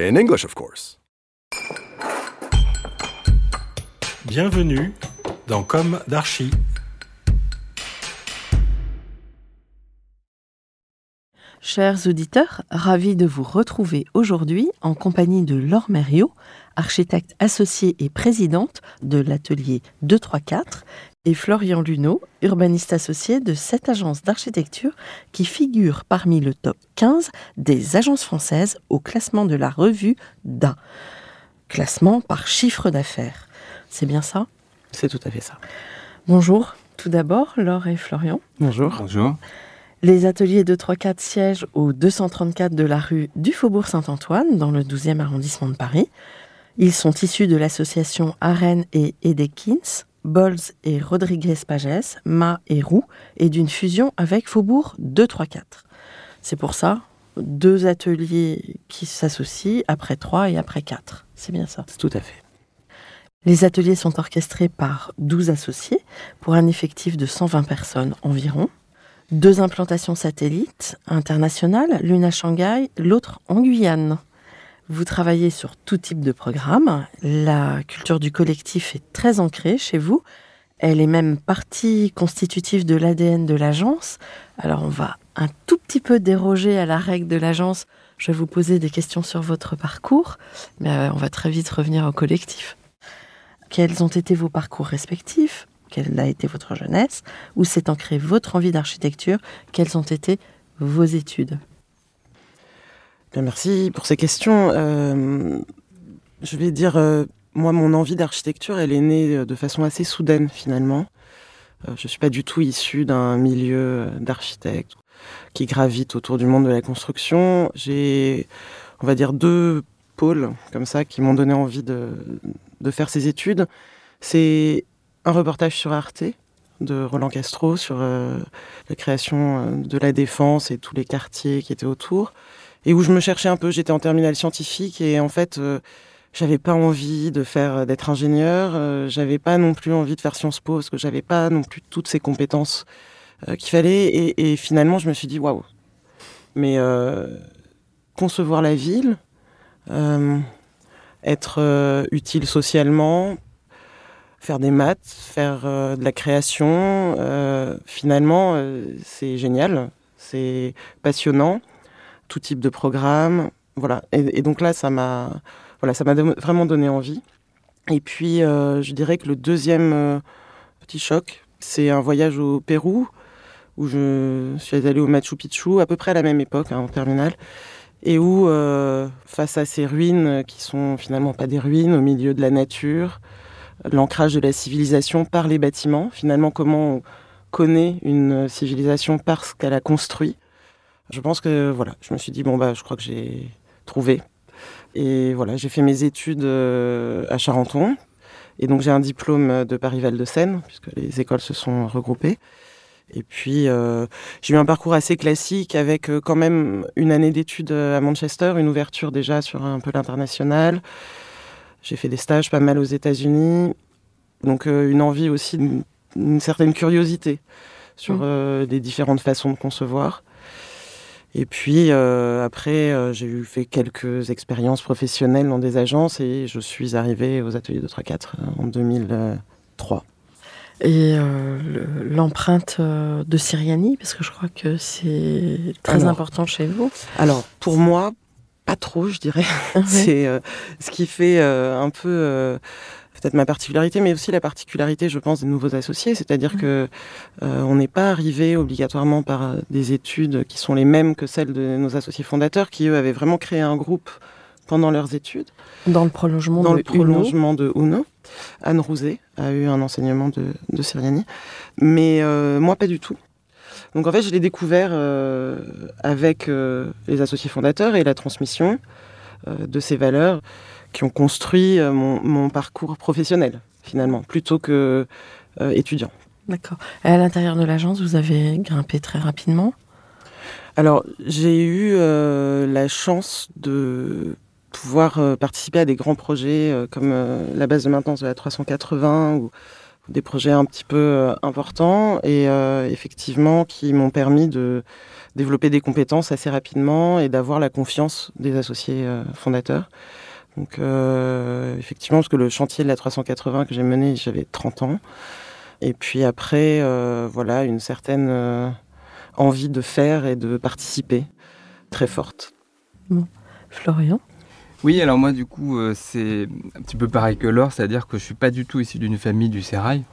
In English, of course. Bienvenue dans Comme d'Archi. Chers auditeurs, ravis de vous retrouver aujourd'hui en compagnie de Laure Mériot, architecte associée et présidente de l'atelier 234, et Florian Luneau, urbaniste associé de cette agence d'architecture qui figure parmi le top 15 des agences françaises au classement de la revue DA. Classement par chiffre d'affaires. C'est bien ça? C'est tout à fait ça. Bonjour, tout d'abord, Laure et Florian. Bonjour. Bonjour. Les ateliers 234 siègent au 234 de la rue du Faubourg Saint-Antoine, dans le 12e arrondissement de Paris. Ils sont issus de l'association Arène et Edekins, Bols et Rodriguez Pages, Ma et Roux, et d'une fusion avec Faubourg 234. C'est pour ça, deux ateliers qui s'associent après trois et après quatre. C'est bien ça. Tout à fait. Les ateliers sont orchestrés par 12 associés pour un effectif de 120 personnes environ. Deux implantations satellites internationales, l'une à Shanghai, l'autre en Guyane. Vous travaillez sur tout type de programme. La culture du collectif est très ancrée chez vous. Elle est même partie constitutive de l'ADN de l'agence. Alors on va un tout petit peu déroger à la règle de l'agence. Je vais vous poser des questions sur votre parcours, mais euh, on va très vite revenir au collectif. Quels ont été vos parcours respectifs? Quelle a été votre jeunesse? Où s'est ancrée votre envie d'architecture? Quelles ont été vos études? Bien, merci pour ces questions. Euh, je vais dire, euh, moi, mon envie d'architecture, elle est née euh, de façon assez soudaine, finalement. Je ne suis pas du tout issu d'un milieu d'architectes qui gravite autour du monde de la construction. J'ai, on va dire, deux pôles comme ça qui m'ont donné envie de, faire ces études. C'est un reportage sur Arte de Roland Castro sur la création de la défense et tous les quartiers qui étaient autour et où je me cherchais un peu. J'étais en terminale scientifique et en fait, euh, j'avais pas envie de faire d'être ingénieur. euh, j'avais pas non plus envie de faire Sciences Po parce que j'avais pas non plus toutes ces compétences euh, qu'il fallait. Et, finalement, je me suis dit waouh. Mais euh, concevoir la ville, euh, être euh, utile socialement, faire des maths, faire euh, de la création, euh, finalement, euh, c'est génial, c'est passionnant, tout type de programme, voilà. Et, donc là, ça m'a, voilà, ça m'a vraiment donné envie. Et puis, euh, je dirais que le deuxième euh, petit choc, c'est un voyage au Pérou où je suis allée au Machu Picchu à peu près à la même époque, hein, en terminale, et où, euh, face à ces ruines qui sont finalement pas des ruines, au milieu de la nature, l'ancrage de la civilisation par les bâtiments, finalement comment on connaît une civilisation par ce qu'elle a construit. Je pense que voilà, je me suis dit bon bah je crois que j'ai trouvé. Et voilà, j'ai fait mes études euh, à Charenton. Et donc j'ai un diplôme de Paris-Val de Seine, puisque les écoles se sont regroupées. Et puis euh, j'ai eu un parcours assez classique avec euh, quand même une année d'études à Manchester, une ouverture déjà sur un peu l'international. J'ai fait des stages pas mal aux États-Unis. Donc euh, une envie aussi, une certaine curiosité sur Mm. euh, les différentes façons de concevoir. Et puis euh, après, euh, j'ai eu fait quelques expériences professionnelles dans des agences et je suis arrivée aux ateliers de 3-4 en 2003. Et euh, le- l'empreinte euh, de Siriani, parce que je crois que c'est très Alors. important chez vous. Alors pour moi, pas trop, je dirais. C'est euh, ce qui fait euh, un peu euh, peut-être ma particularité, mais aussi la particularité, je pense, des nouveaux associés. C'est-à-dire que euh, on n'est pas arrivé obligatoirement par des études qui sont les mêmes que celles de nos associés fondateurs, qui eux avaient vraiment créé un groupe pendant leurs études, Dans le prolongement dans de le Uno. prolongement de Uno. Anne Rouzet a eu un enseignement de, de Siriani, mais euh, moi pas du tout. Donc en fait, je l'ai découvert euh, avec les associés fondateurs et la transmission. de ces valeurs qui ont construit mon, parcours professionnel, finalement, plutôt que étudiant. D'accord. Et à l'intérieur de l'agence, vous avez grimpé très rapidement? Alors, j'ai eu la chance de pouvoir participer à des grands projets comme la base de maintenance de la 380 ou des projets un petit peu euh, importants et euh, effectivement qui m'ont permis de développer des compétences assez rapidement et d'avoir la confiance des associés euh, fondateurs. Donc effectivement, parce que le chantier de la 380 que j'ai mené, j'avais 30 ans. Et puis après, voilà, une certaine envie de faire et de participer très forte. Bon. Florian? Oui, alors moi du coup euh, c'est un petit peu pareil que Laure, c'est-à-dire que je suis pas du tout issu d'une famille du sérail.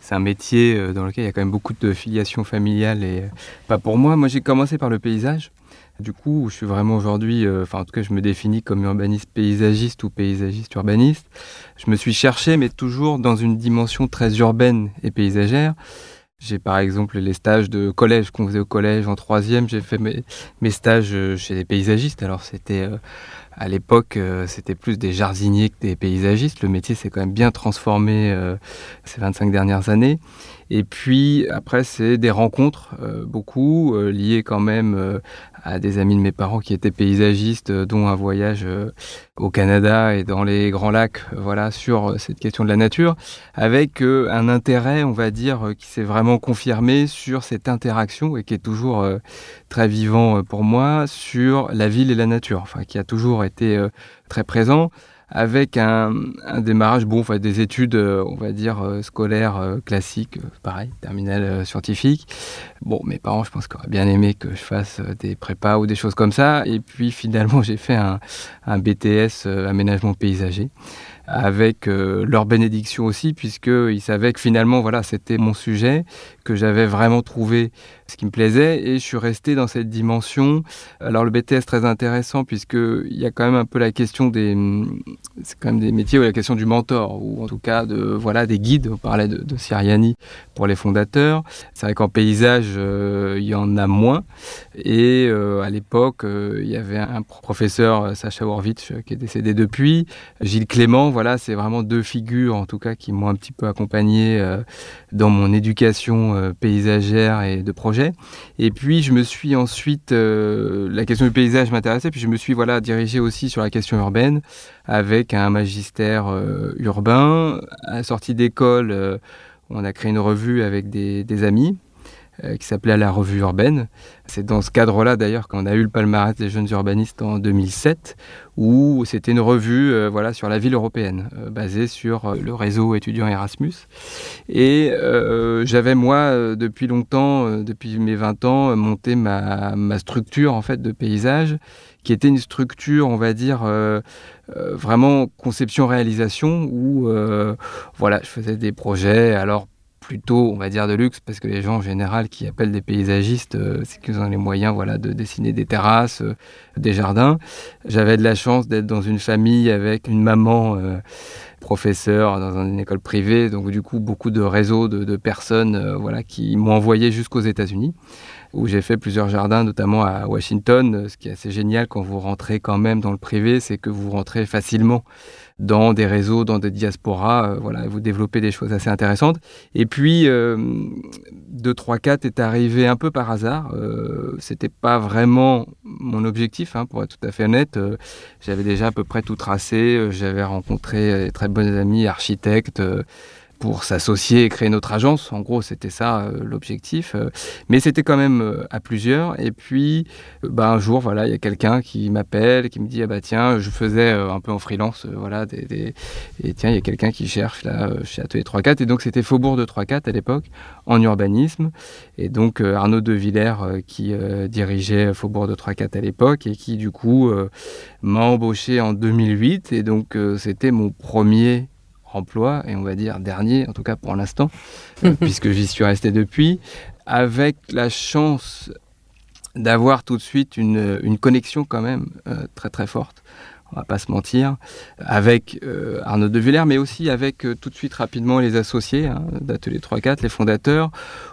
C'est un métier euh, dans lequel il y a quand même beaucoup de filiation familiale et euh, pas pour moi. Moi j'ai commencé par le paysage. Du coup, je suis vraiment aujourd'hui, enfin en tout cas je me définis comme urbaniste paysagiste ou paysagiste urbaniste. Je me suis cherché mais toujours dans une dimension très urbaine et paysagère. J'ai par exemple les stages de collège qu'on faisait au collège en troisième. J'ai fait mes, stages chez des paysagistes. Alors c'était à l'époque, euh, c'était plus des jardiniers que des paysagistes. Le métier s'est quand même bien transformé euh, ces 25 dernières années. Et puis après, c'est des rencontres, euh, beaucoup, euh, liées quand même euh, à des amis de mes parents qui étaient paysagistes, dont un voyage au Canada et dans les Grands Lacs, voilà, sur cette question de la nature, avec un intérêt, on va dire, qui s'est vraiment confirmé sur cette interaction et qui est toujours très vivant pour moi sur la ville et la nature, enfin, qui a toujours été très présent avec un, démarrage, bon, enfin, des études, euh, on va dire, euh, scolaires euh, classiques, pareil, terminale scientifique. Bon, mes parents, je pense qu'ils auraient bien aimé que je fasse des prépas ou des choses comme ça. Et puis finalement, j'ai fait un, un BTS aménagement paysager avec leur bénédiction aussi, puisqu'ils savaient que finalement, voilà, c'était mon sujet, que j'avais vraiment trouvé ce qui me plaisait et je suis resté dans cette dimension. Alors le BTS très intéressant puisqu'il y a quand même un peu la question des... C'est quand même des métiers où la question du mentor ou en tout cas de, voilà, des guides. On parlait de, de Siriani pour les fondateurs. C'est vrai qu'en paysage, euh, il y en a moins. Et euh, à l'époque, euh, il y avait un professeur, Sacha Horvitch, qui est décédé depuis. Gilles Clément, voilà, c'est vraiment deux figures en tout cas qui m'ont un petit peu accompagné dans mon éducation paysagère et de projet et puis je me suis ensuite, euh, la question du paysage m'intéressait, puis je me suis voilà dirigé aussi sur la question urbaine avec un magistère euh, urbain. À sortie d'école, euh, on a créé une revue avec des amis qui s'appelait La Revue Urbaine. C'est dans ce cadre-là d'ailleurs qu'on a eu le palmarès des jeunes urbanistes en 2007, où c'était une revue euh, voilà, sur la ville européenne, euh, basée sur euh, le réseau étudiant Erasmus. Et j'avais, moi, depuis longtemps, depuis mes 20 ans, monté ma, ma, structure en fait, de paysage, qui était une structure, on va dire, vraiment conception-réalisation, où voilà, je faisais des projets, alors plutôt, on va dire, de luxe, parce que les gens en général qui appellent des paysagistes, euh, c'est qu'ils ont les moyens voilà, de dessiner des terrasses, euh, des jardins. J'avais de la chance d'être dans une famille avec une maman euh, professeur dans une école privée, donc du coup beaucoup de réseaux de, personnes voilà, qui m'ont envoyé jusqu'aux États-Unis où j'ai fait plusieurs jardins, notamment à Washington. Ce qui est assez génial quand vous rentrez quand même dans le privé, c'est que vous rentrez facilement dans des réseaux, dans des diasporas, euh, voilà, vous développez des choses assez intéressantes. Et puis, euh, 2, 3, 4 est arrivé un peu par hasard. Euh, C'était pas vraiment mon objectif, hein, pour être tout à fait honnête. Euh, j'avais déjà à peu près tout tracé. Euh, j'avais rencontré des très bonnes amis architectes pour s'associer et créer notre agence. En gros, c'était ça euh, l'objectif. Euh. mais c'était quand même euh, à plusieurs. Et puis, bah, un jour, voilà, il y a quelqu'un qui m'appelle, qui me dit ah bah tiens, je faisais un peu en freelance, voilà, des, et tiens, il y a quelqu'un qui cherche là chez Atelier 3-4. Et donc, c'était Faubourg de 3-4 à l'époque, en urbanisme. Et donc, Arnaud de Villers qui dirigeait Faubourg de 3-4 à l'époque et qui, du coup, m'a embauché en 2008. Et donc, c'était mon premier emploi, et on va dire dernier, en tout cas pour l'instant, euh, puisque j'y suis resté depuis, avec la chance d'avoir tout de suite une, une connexion quand même euh, très très forte on va pas se mentir, avec euh, Arnaud de Villers, mais aussi avec tout de suite rapidement les associés hein, d'Atelier 3-4, les fondateurs,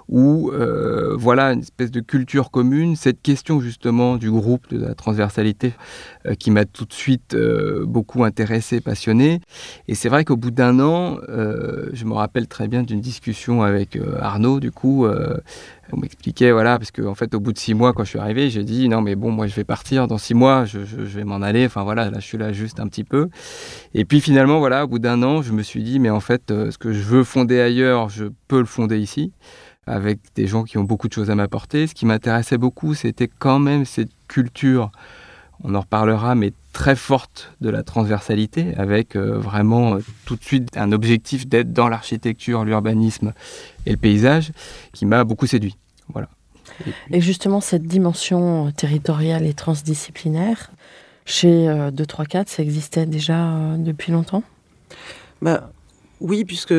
où euh, voilà une espèce de culture commune, cette question justement du groupe, de la transversalité, euh, qui m'a tout de suite euh, beaucoup intéressé, passionné. Et c'est vrai qu'au bout d'un an, je me rappelle très bien d'une discussion avec Arnaud, du coup, on m'expliquait, voilà, parce qu'en en fait, au bout de six mois, quand je suis arrivé, j'ai dit, non, mais bon, moi, je vais partir dans six mois, je, je vais m'en aller, enfin voilà, là, je suis là juste un petit peu. Et puis finalement, voilà, au bout d'un an, je me suis dit, mais en fait, ce que je veux fonder ailleurs, je peux le fonder ici avec des gens qui ont beaucoup de choses à m'apporter. Ce qui m'intéressait beaucoup, c'était quand même cette culture, on en reparlera, mais très forte de la transversalité, avec euh, vraiment euh, tout de suite un objectif d'être dans l'architecture, l'urbanisme et le paysage, qui m'a beaucoup séduit. Voilà. Et, justement, cette dimension territoriale et transdisciplinaire, chez 234, euh, ça existait déjà depuis longtemps? Bah, Oui, puisque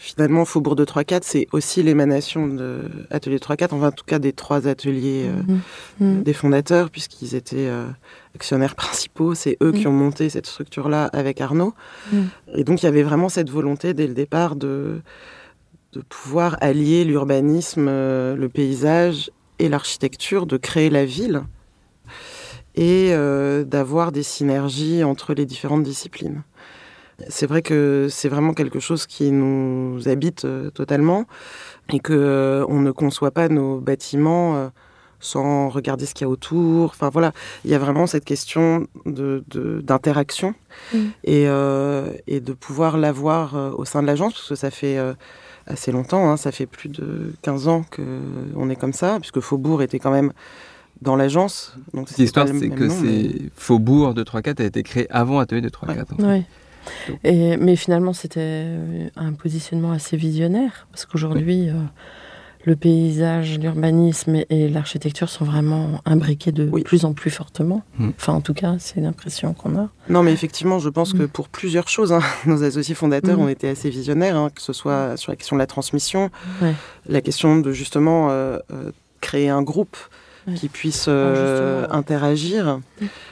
finalement, Faubourg de 3-4, c'est aussi l'émanation de Atelier 3-4, enfin en tout cas des trois ateliers euh, mhm. Mhm. des fondateurs, puisqu'ils étaient euh, actionnaires principaux. C'est eux qui mhm. ont monté cette structure-là avec Arnaud. Et donc il y avait vraiment cette volonté dès le départ de, de pouvoir allier l'urbanisme, euh, le paysage et l'architecture, de créer la ville et d'avoir des synergies entre les différentes disciplines. C'est vrai que c'est vraiment quelque chose qui nous habite euh, totalement et que euh, on ne conçoit pas nos bâtiments euh, sans regarder ce qu'il y a autour. Enfin voilà, il y a vraiment cette question d'interaction mm. et, de pouvoir l'avoir au sein de l'agence, parce que ça fait assez longtemps, hein, ça fait plus de 15 ans qu'on est comme ça, puisque Faubourg était quand même dans l'agence. L'histoire, c'est que c'est Faubourg de 3-4 a été créé avant Atelier de 3-4. Oui. Et, mais finalement, c'était euh, un positionnement assez visionnaire, parce qu'aujourd'hui, euh, le paysage, l'urbanisme et, l'architecture sont vraiment imbriqués de plus en plus fortement. Mm. Enfin, en tout cas, c'est l'impression qu'on a. Non, mais effectivement, je pense que mm. pour plusieurs choses, hein, nos associés fondateurs mm. ont été assez visionnaires, hein, que ce soit sur la question de la transmission, la question de justement euh, créer un groupe qui puisse interagir,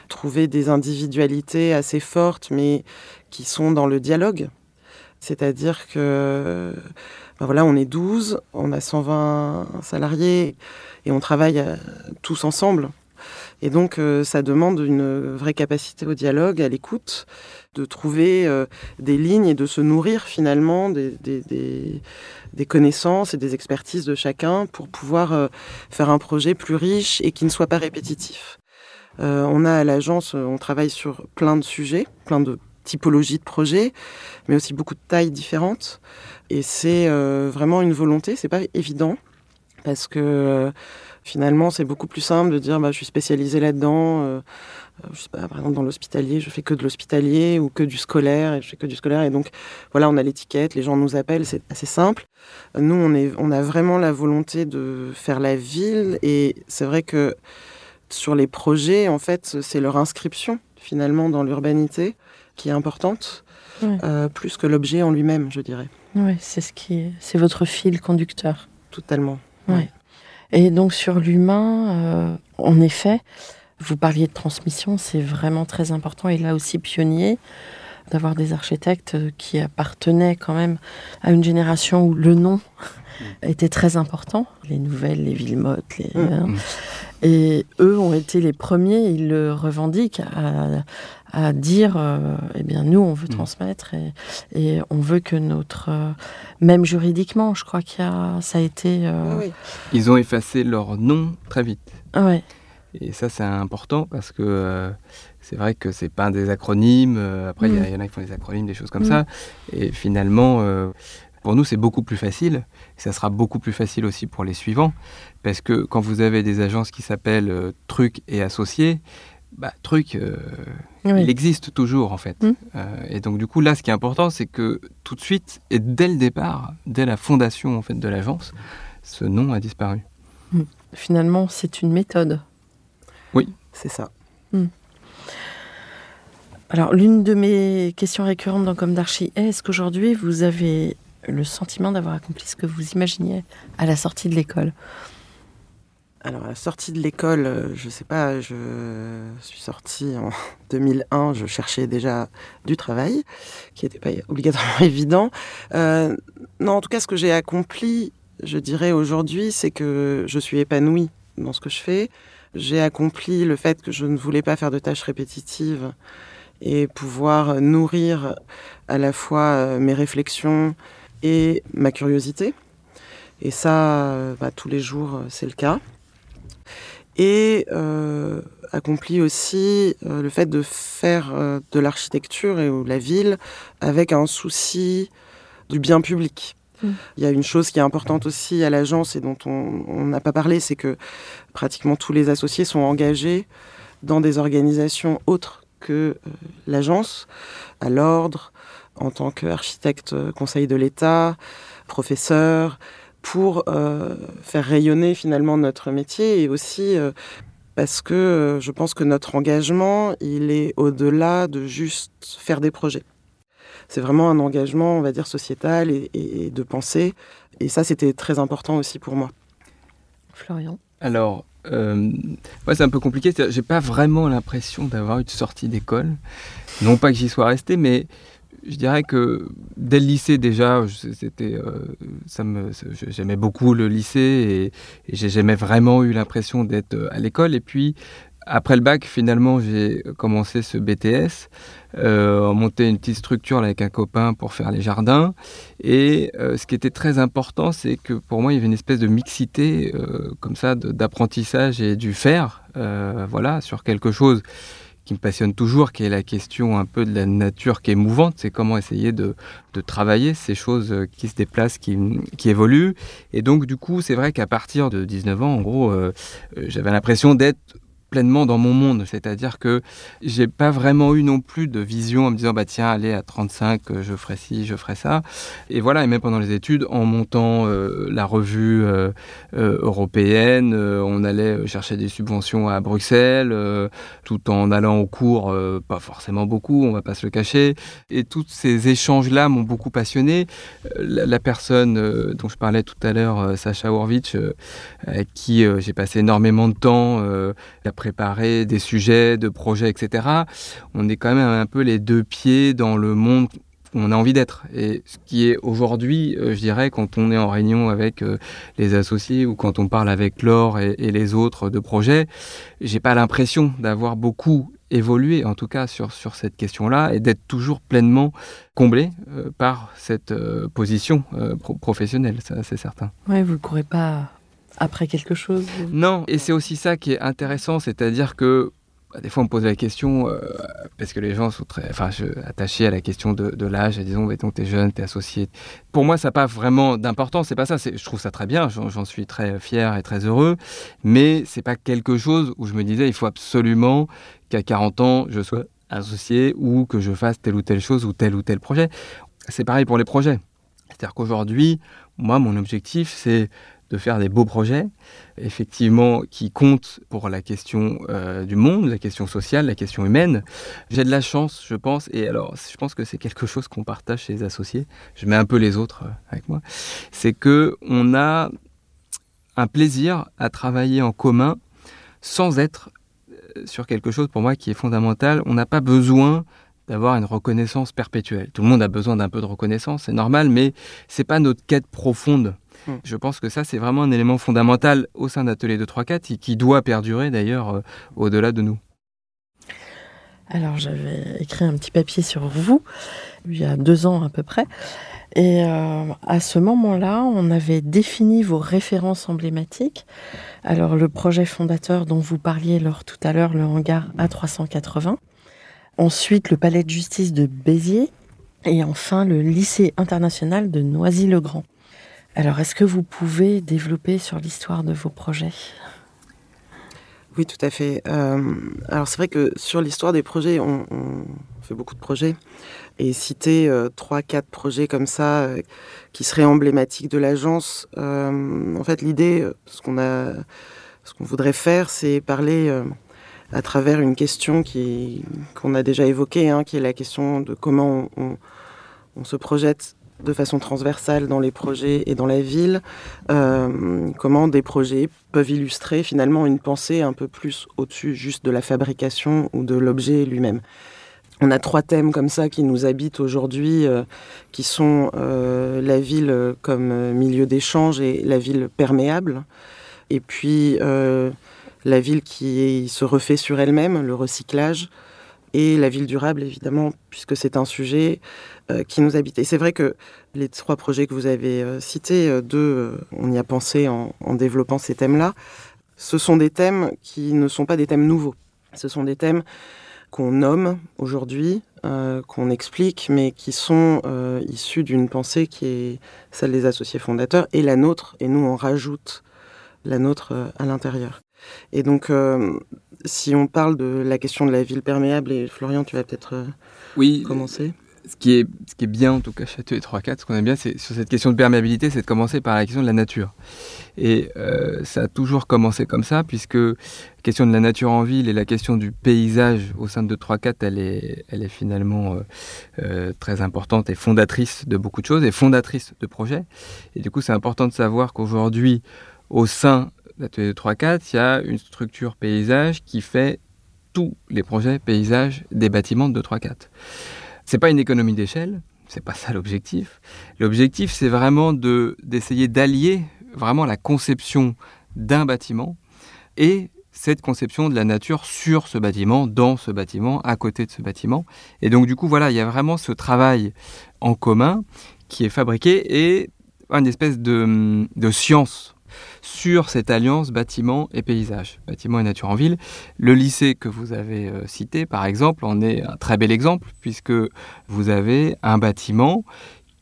trouver des individualités assez fortes, mais qui sont dans le dialogue. C'est-à-dire que ben voilà, on est 12, on a 120 salariés et on travaille euh, tous ensemble. Et donc, euh, ça demande une vraie capacité au dialogue, à l'écoute, de trouver euh, des lignes et de se nourrir finalement des, connaissances et des expertises de chacun pour pouvoir faire un projet plus riche et qui ne soit pas répétitif. on a à l'agence, on travaille sur plein de sujets, plein de typologie de projet, mais aussi beaucoup de tailles différentes. Et c'est euh, vraiment une volonté, c'est pas évident, parce que euh, finalement, c'est beaucoup plus simple de dire bah, je suis spécialisé là-dedans. Euh, je sais pas, par exemple, dans l'hospitalier, je fais que de l'hospitalier ou que du scolaire, et je fais que du scolaire. Et donc, voilà, on a l'étiquette, les gens nous appellent, c'est assez simple. Nous, on, est, on a vraiment la volonté de faire la ville, et c'est vrai que sur les projets, en fait, c'est leur inscription finalement dans l'urbanité qui est importante, euh, plus que l'objet en lui-même, je dirais. Oui, c'est ce qui, c'est votre fil conducteur. Totalement. Ouais. Et donc sur l'humain, euh, en effet, vous parliez de transmission, c'est vraiment très important et là aussi pionnier d'avoir des architectes qui appartenaient quand même à une génération où le nom mm. était très important. Les nouvelles, les Villemottes, les, mm. Et eux ont été les premiers, ils le revendiquent, à, à dire, euh, eh bien, nous, on veut mm. transmettre et, on veut que notre, euh, même juridiquement, je crois qu'il y a, ça a été. Euh, Ils ont effacé leur nom très vite. Ouais. Et ça, c'est important parce que c'est vrai que c'est pas des acronymes. après, il y, mm. en a qui font des acronymes, des choses comme mm. ça. Et finalement, pour nous, c'est beaucoup plus facile. Et ça sera beaucoup plus facile aussi pour les suivants. Parce que quand vous avez des agences qui s'appellent Trucs et Associés, bah, truc, euh, il existe toujours en fait. Hmm. Euh, et donc du coup là, ce qui est important, c'est que tout de suite et dès le départ, dès la fondation en fait de l'agence, ce nom a disparu. Hmm. Finalement, c'est une méthode. Oui, c'est ça. Hmm. Alors l'une de mes questions récurrentes dans Comme d'Archie est est-ce qu'aujourd'hui vous avez le sentiment d'avoir accompli ce que vous imaginiez à la sortie de l'école? Alors, sortie de l'école, euh, je sais pas, je suis sortie en 2001, je cherchais déjà du travail, qui n'était pas obligatoirement évident. Euh, non, en tout cas, ce que j'ai accompli, je dirais aujourd'hui, c'est que je suis épanouie dans ce que je fais. J'ai accompli le fait que je ne voulais pas faire de tâches répétitives et pouvoir nourrir à la fois euh, mes réflexions et ma curiosité. Et ça, bah, tous les jours, c'est le cas. Et euh, accompli aussi le fait de faire de l'architecture et ou la ville avec un souci du bien public. Mm. Il y a une chose qui est importante aussi à l'agence et dont on n'a pas parlé, c'est que pratiquement tous les associés sont engagés dans des organisations autres que euh, l'agence, à l'ordre, en tant qu'architecte euh, conseil de l'État, professeur, pour euh, faire rayonner finalement notre métier et aussi parce que je pense que notre engagement, il est au-delà de juste faire des projets. C'est vraiment un engagement, on va dire, sociétal et, de pensée. Et ça, c'était très important aussi pour moi. Florian Alors, euh, moi, c'est un peu compliqué. J'ai pas vraiment l'impression d'avoir eu de sortie d'école. Non pas que j'y sois resté, mais je dirais que dès le lycée déjà, c'était, euh, j'aimais beaucoup le lycée et, et j'ai vraiment eu l'impression d'être euh, à l'école. Et puis après le bac, finalement, j'ai commencé ce BTS, euh, monté une petite structure avec un copain pour faire les jardins. Et euh, ce qui était très important, c'est que pour moi, il y avait une espèce de mixité comme ça d'apprentissage et du faire, voilà, sur quelque chose qui me passionne toujours, qui est la question un peu de la nature qui est mouvante, c'est comment essayer de, travailler ces choses qui se déplacent, qui, qui évoluent. Et donc, du coup, c'est vrai qu'à partir de 19 ans, en gros, j'avais l'impression d'être pleinement dans mon monde. C'est-à-dire que j'ai pas vraiment eu non plus de vision en me disant bah tiens allez à 35 euh, je ferai ci, je ferai ça. Et voilà et même pendant les études en montant euh, la revue euh, européenne, on allait chercher des subventions à Bruxelles tout en allant au cours pas forcément beaucoup, on va pas se le cacher. Et tous ces échanges là m'ont beaucoup passionné. La, la, personne dont je parlais tout à l'heure Sacha Horvitch avec qui j'ai passé énormément de temps à préparer des sujets, de projets, etc. On est quand même un peu les deux pieds dans le monde où on a envie d'être. Et ce qui est aujourd'hui, euh, je dirais, quand on est en réunion avec euh, les associés ou quand on parle avec Laure et, les autres de projets, j'ai pas l'impression d'avoir beaucoup évolué, en tout cas sur, sur cette question-là, et d'être toujours pleinement comblé euh, par cette position pro professionnelle, c'est certain. Oui, vous ne courez pas après quelque chose Non, et c'est aussi ça qui est intéressant, c'est-à-dire que bah, des fois on me pose la question, euh, parce que les gens sont très attachés à la question de, de l'âge, disons, donc t'es jeune, t'es associé. Pour moi, ça n'a pas vraiment d'importance, c'est pas ça, je trouve ça très bien, j'en suis très fier et très heureux, mais c'est pas quelque chose où je me disais, il faut absolument qu'à 40 ans, je sois associé ou que je fasse telle ou telle chose ou tel ou tel projet. C'est pareil pour les projets. C'est-à-dire qu'aujourd'hui, moi, mon objectif, c'est de faire des beaux projets, effectivement, qui comptent pour la question euh, du monde, la question sociale, la question humaine. J'ai de la chance, je pense, et alors je pense que c'est quelque chose qu'on partage chez les associés, je mets un peu les autres euh, avec moi, c'est que on a un plaisir à travailler en commun sans être euh, sur quelque chose pour moi qui est fondamental. On n'a pas besoin d'avoir une reconnaissance perpétuelle. Tout le monde a besoin d'un peu de reconnaissance, c'est normal, mais c'est pas notre quête profonde. Mmh. Je pense que ça, c'est vraiment un élément fondamental au sein d'Atelier 234 et qui doit perdurer d'ailleurs euh, au-delà de nous. Alors, j'avais écrit un petit papier sur vous, il y a deux ans à peu près. Et euh, à ce moment-là, on avait défini vos références emblématiques. Alors, le projet fondateur dont vous parliez lors tout à l'heure, le hangar A380. Ensuite, le palais de justice de Béziers. Et enfin, le lycée international de Noisy-le-Grand. Alors, est-ce que vous pouvez développer sur l'histoire de vos projets? Oui, tout à fait. Euh, alors, c'est vrai que sur l'histoire des projets, on, fait beaucoup de projets. Et citer euh, trois, quatre projets comme ça euh, qui seraient emblématiques de l'agence, en fait, l'idée, ce qu'on voudrait faire, c'est parler à travers une question qu'on a déjà évoquée, hein, qui est la question de comment on se projette de façon transversale dans les projets et dans la ville, euh, comment des projets peuvent illustrer finalement une pensée un peu plus au-dessus juste de la fabrication ou de l'objet lui-même. on a trois thèmes comme ça qui nous habitent aujourd'hui, euh, qui sont euh, la ville comme milieu d'échange et la ville perméable, et puis la ville qui se refait sur elle-même, le recyclage, et la ville durable, évidemment, puisque c'est un sujet qui nous habite. Et c'est vrai que les trois projets que vous avez cités, deux, on y a pensé en développant ces thèmes-là, ce sont des thèmes qui ne sont pas des thèmes nouveaux. Ce sont des thèmes qu'on nomme aujourd'hui, euh, qu'on explique, mais qui sont euh, issus d'une pensée qui est celle des associés fondateurs et la nôtre, et nous on rajoute la nôtre euh, à l'intérieur. Et donc, si on parle de la question de la ville perméable, et Florian, tu vas peut-être oui, commencer ce qui, est, bien, en tout cas, Château et 3-4, ce qu'on aime bien, c'est sur cette question de perméabilité, c'est de commencer par la question de la nature. Et euh, ça a toujours commencé comme ça, puisque la question de la nature en ville et la question du paysage au sein de 3-4, elle est, finalement euh, euh, très importante et fondatrice de beaucoup de choses, et fondatrice de projets. Et du coup, c'est important de savoir qu'aujourd'hui, au sein l'atelier de 3-4, il y a une structure paysage qui fait tous les projets paysage des bâtiments de 3-4. C'est pas une économie d'échelle, c'est pas ça l'objectif. L'objectif, c'est vraiment de d'essayer d'allier vraiment la conception d'un bâtiment et cette conception de la nature sur ce bâtiment, dans ce bâtiment, à côté de ce bâtiment. Et donc du coup, voilà, il y a vraiment ce travail en commun qui est fabriqué et une espèce de science sur cette alliance bâtiment et paysage, bâtiment et nature en ville. Le lycée que vous avez euh, cité, par exemple, en est un très bel exemple, puisque vous avez un bâtiment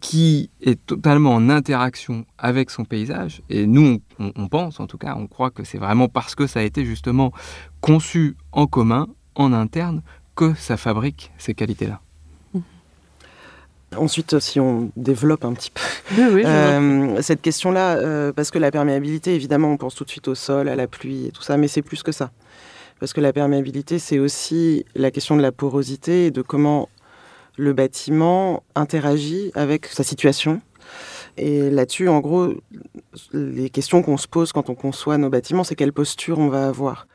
qui est totalement en interaction avec son paysage. Et nous, on, pense, en tout cas, on croit que c'est vraiment parce que ça a été justement conçu en commun, en interne, que ça fabrique ces qualités-là. Ensuite, si on développe un petit peu euh, cette question-là, euh, parce que la perméabilité, évidemment, on pense tout de suite au sol, à la pluie et tout ça, mais c'est plus que ça. Parce que la perméabilité, c'est aussi la question de la porosité et de comment le bâtiment interagit avec sa situation. Et là-dessus, en gros, les questions qu'on se pose quand on conçoit nos bâtiments, c'est quelle posture on va avoir.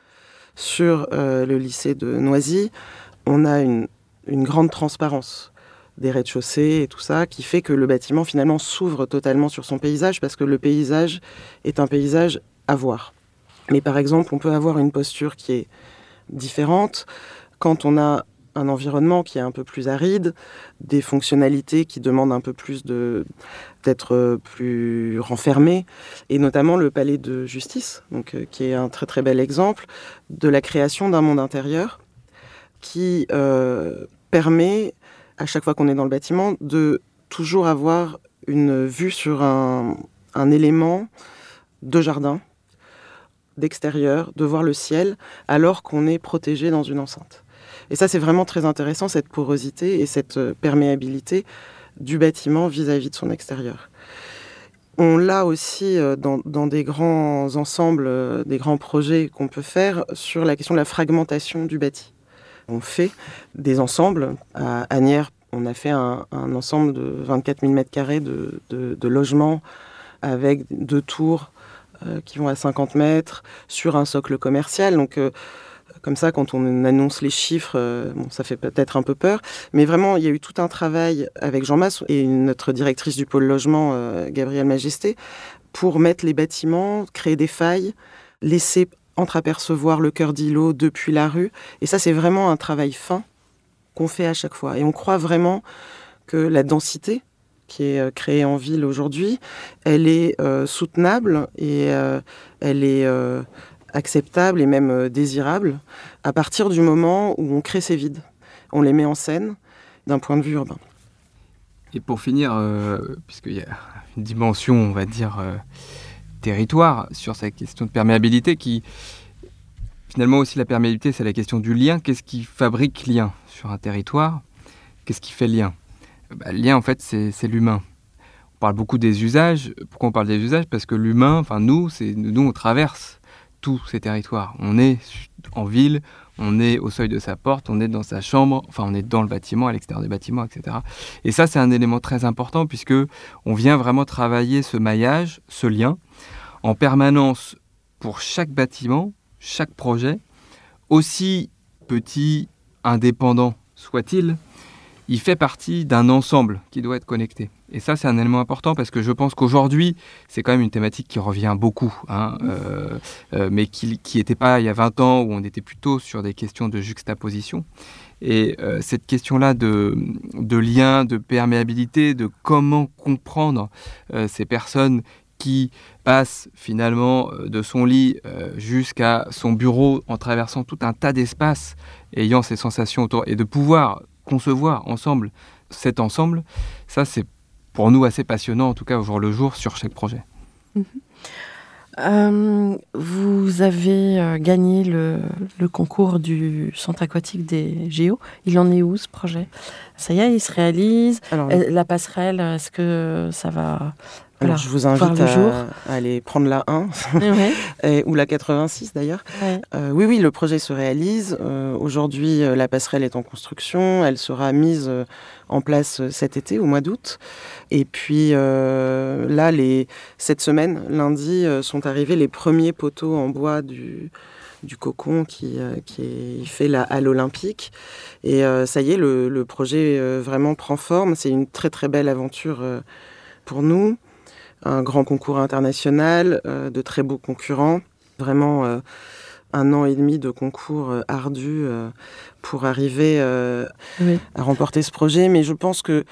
Sur euh, le lycée de Noisy, on a une grande transparence des rez-de-chaussée et tout ça, qui fait que le bâtiment finalement s'ouvre totalement sur son paysage parce que le paysage est un paysage à voir. Mais par exemple, on peut avoir une posture qui est différente quand on a un environnement qui est un peu plus aride, des fonctionnalités qui demandent un peu plus d'être plus renfermées, et notamment le palais de justice, donc euh, qui est un très très bel exemple de la création d'un monde intérieur qui euh, permet à chaque fois qu'on est dans le bâtiment, de toujours avoir une vue sur un, élément de jardin, d'extérieur, de voir le ciel, alors qu'on est protégé dans une enceinte. Et ça, c'est vraiment très intéressant, cette porosité et cette euh, perméabilité du bâtiment vis-à-vis de son extérieur. On l'a aussi euh, dans, des grands ensembles, euh, des grands projets qu'on peut faire sur la question de la fragmentation du bâti on fait des ensembles. À Agnières, on a fait un, ensemble de 24 000 m2 de, logements avec deux tours euh, qui vont à 50 mètres sur un socle commercial. Donc, euh, comme ça, quand on annonce les chiffres, euh, ça fait peut-être un peu peur. Mais vraiment, il y a eu tout un travail avec Jean Masse et notre directrice du pôle logement, Gabrielle Majesté, pour mettre les bâtiments, créer des failles, laisser entreapercevoir le cœur d'îlot depuis la rue. Et ça, c'est vraiment un travail fin qu'on fait à chaque fois. Et on croit vraiment que la densité qui est euh, créée en ville aujourd'hui, elle est euh, soutenable et euh, elle est acceptable et même désirable à partir du moment où on crée ces vides. On les met en scène d'un point de vue urbain. Et pour finir, puisqu'il y a une dimension, on va dire, territoire sur cette question de perméabilité qui finalement aussi la perméabilité c'est la question du lien. Qu'est-ce qui fabrique lien sur un territoire? Qu'est-ce qui fait lien? Bah, lien en fait c'est l'humain. On parle beaucoup des usages. Pourquoi on parle des usages? Parce que l'humain enfin nous nous on traverse tous ces territoires. On est en ville on est au seuil de sa porte, on est dans sa chambre, enfin on est dans le bâtiment, à l'extérieur du bâtiment, etc. Et ça c'est un élément très important puisque on vient vraiment travailler ce maillage, ce lien, en permanence pour chaque bâtiment, chaque projet, aussi petit, indépendant soit-il, il fait partie d'un ensemble qui doit être connecté. Et ça, c'est un élément important parce que je pense qu'aujourd'hui, c'est quand même une thématique qui revient beaucoup, hein, euh, euh, mais qui n'était pas il y a 20 ans où on était plutôt sur des questions de juxtaposition. Et euh, cette question-là de, de, lien, de perméabilité, de comment comprendre ces personnes qui passent finalement de son lit jusqu'à son bureau en traversant tout un tas d'espaces, ayant ces sensations autour, et de pouvoir concevoir ensemble cet ensemble, ça c'est pour nous assez passionnant, en tout cas au jour le jour, sur chaque projet. Mhm. Euh, vous avez euh, gagné le, concours du centre aquatique des Géo. Il en est où ce projet? Ça y est, il se réalise. Euh, la passerelle, est-ce que ça va alors, je vous invite à, aller prendre la 1 ou la 86 d'ailleurs. Euh, oui, oui, le projet se réalise. Euh, aujourd'hui, euh, la passerelle est en construction. Elle sera mise en place cet été, au mois d'août. Et puis là, les, cette semaine, lundi, sont arrivés les premiers poteaux en bois du, du cocon qui, qui est fait la halle olympique. Et ça y est, le, le projet vraiment prend forme. C'est une très très belle aventure pour nous un grand concours international, euh, de très beaux concurrents, vraiment euh, un an et demi de concours euh, ardu pour arriver à remporter ce projet. Mais je pense que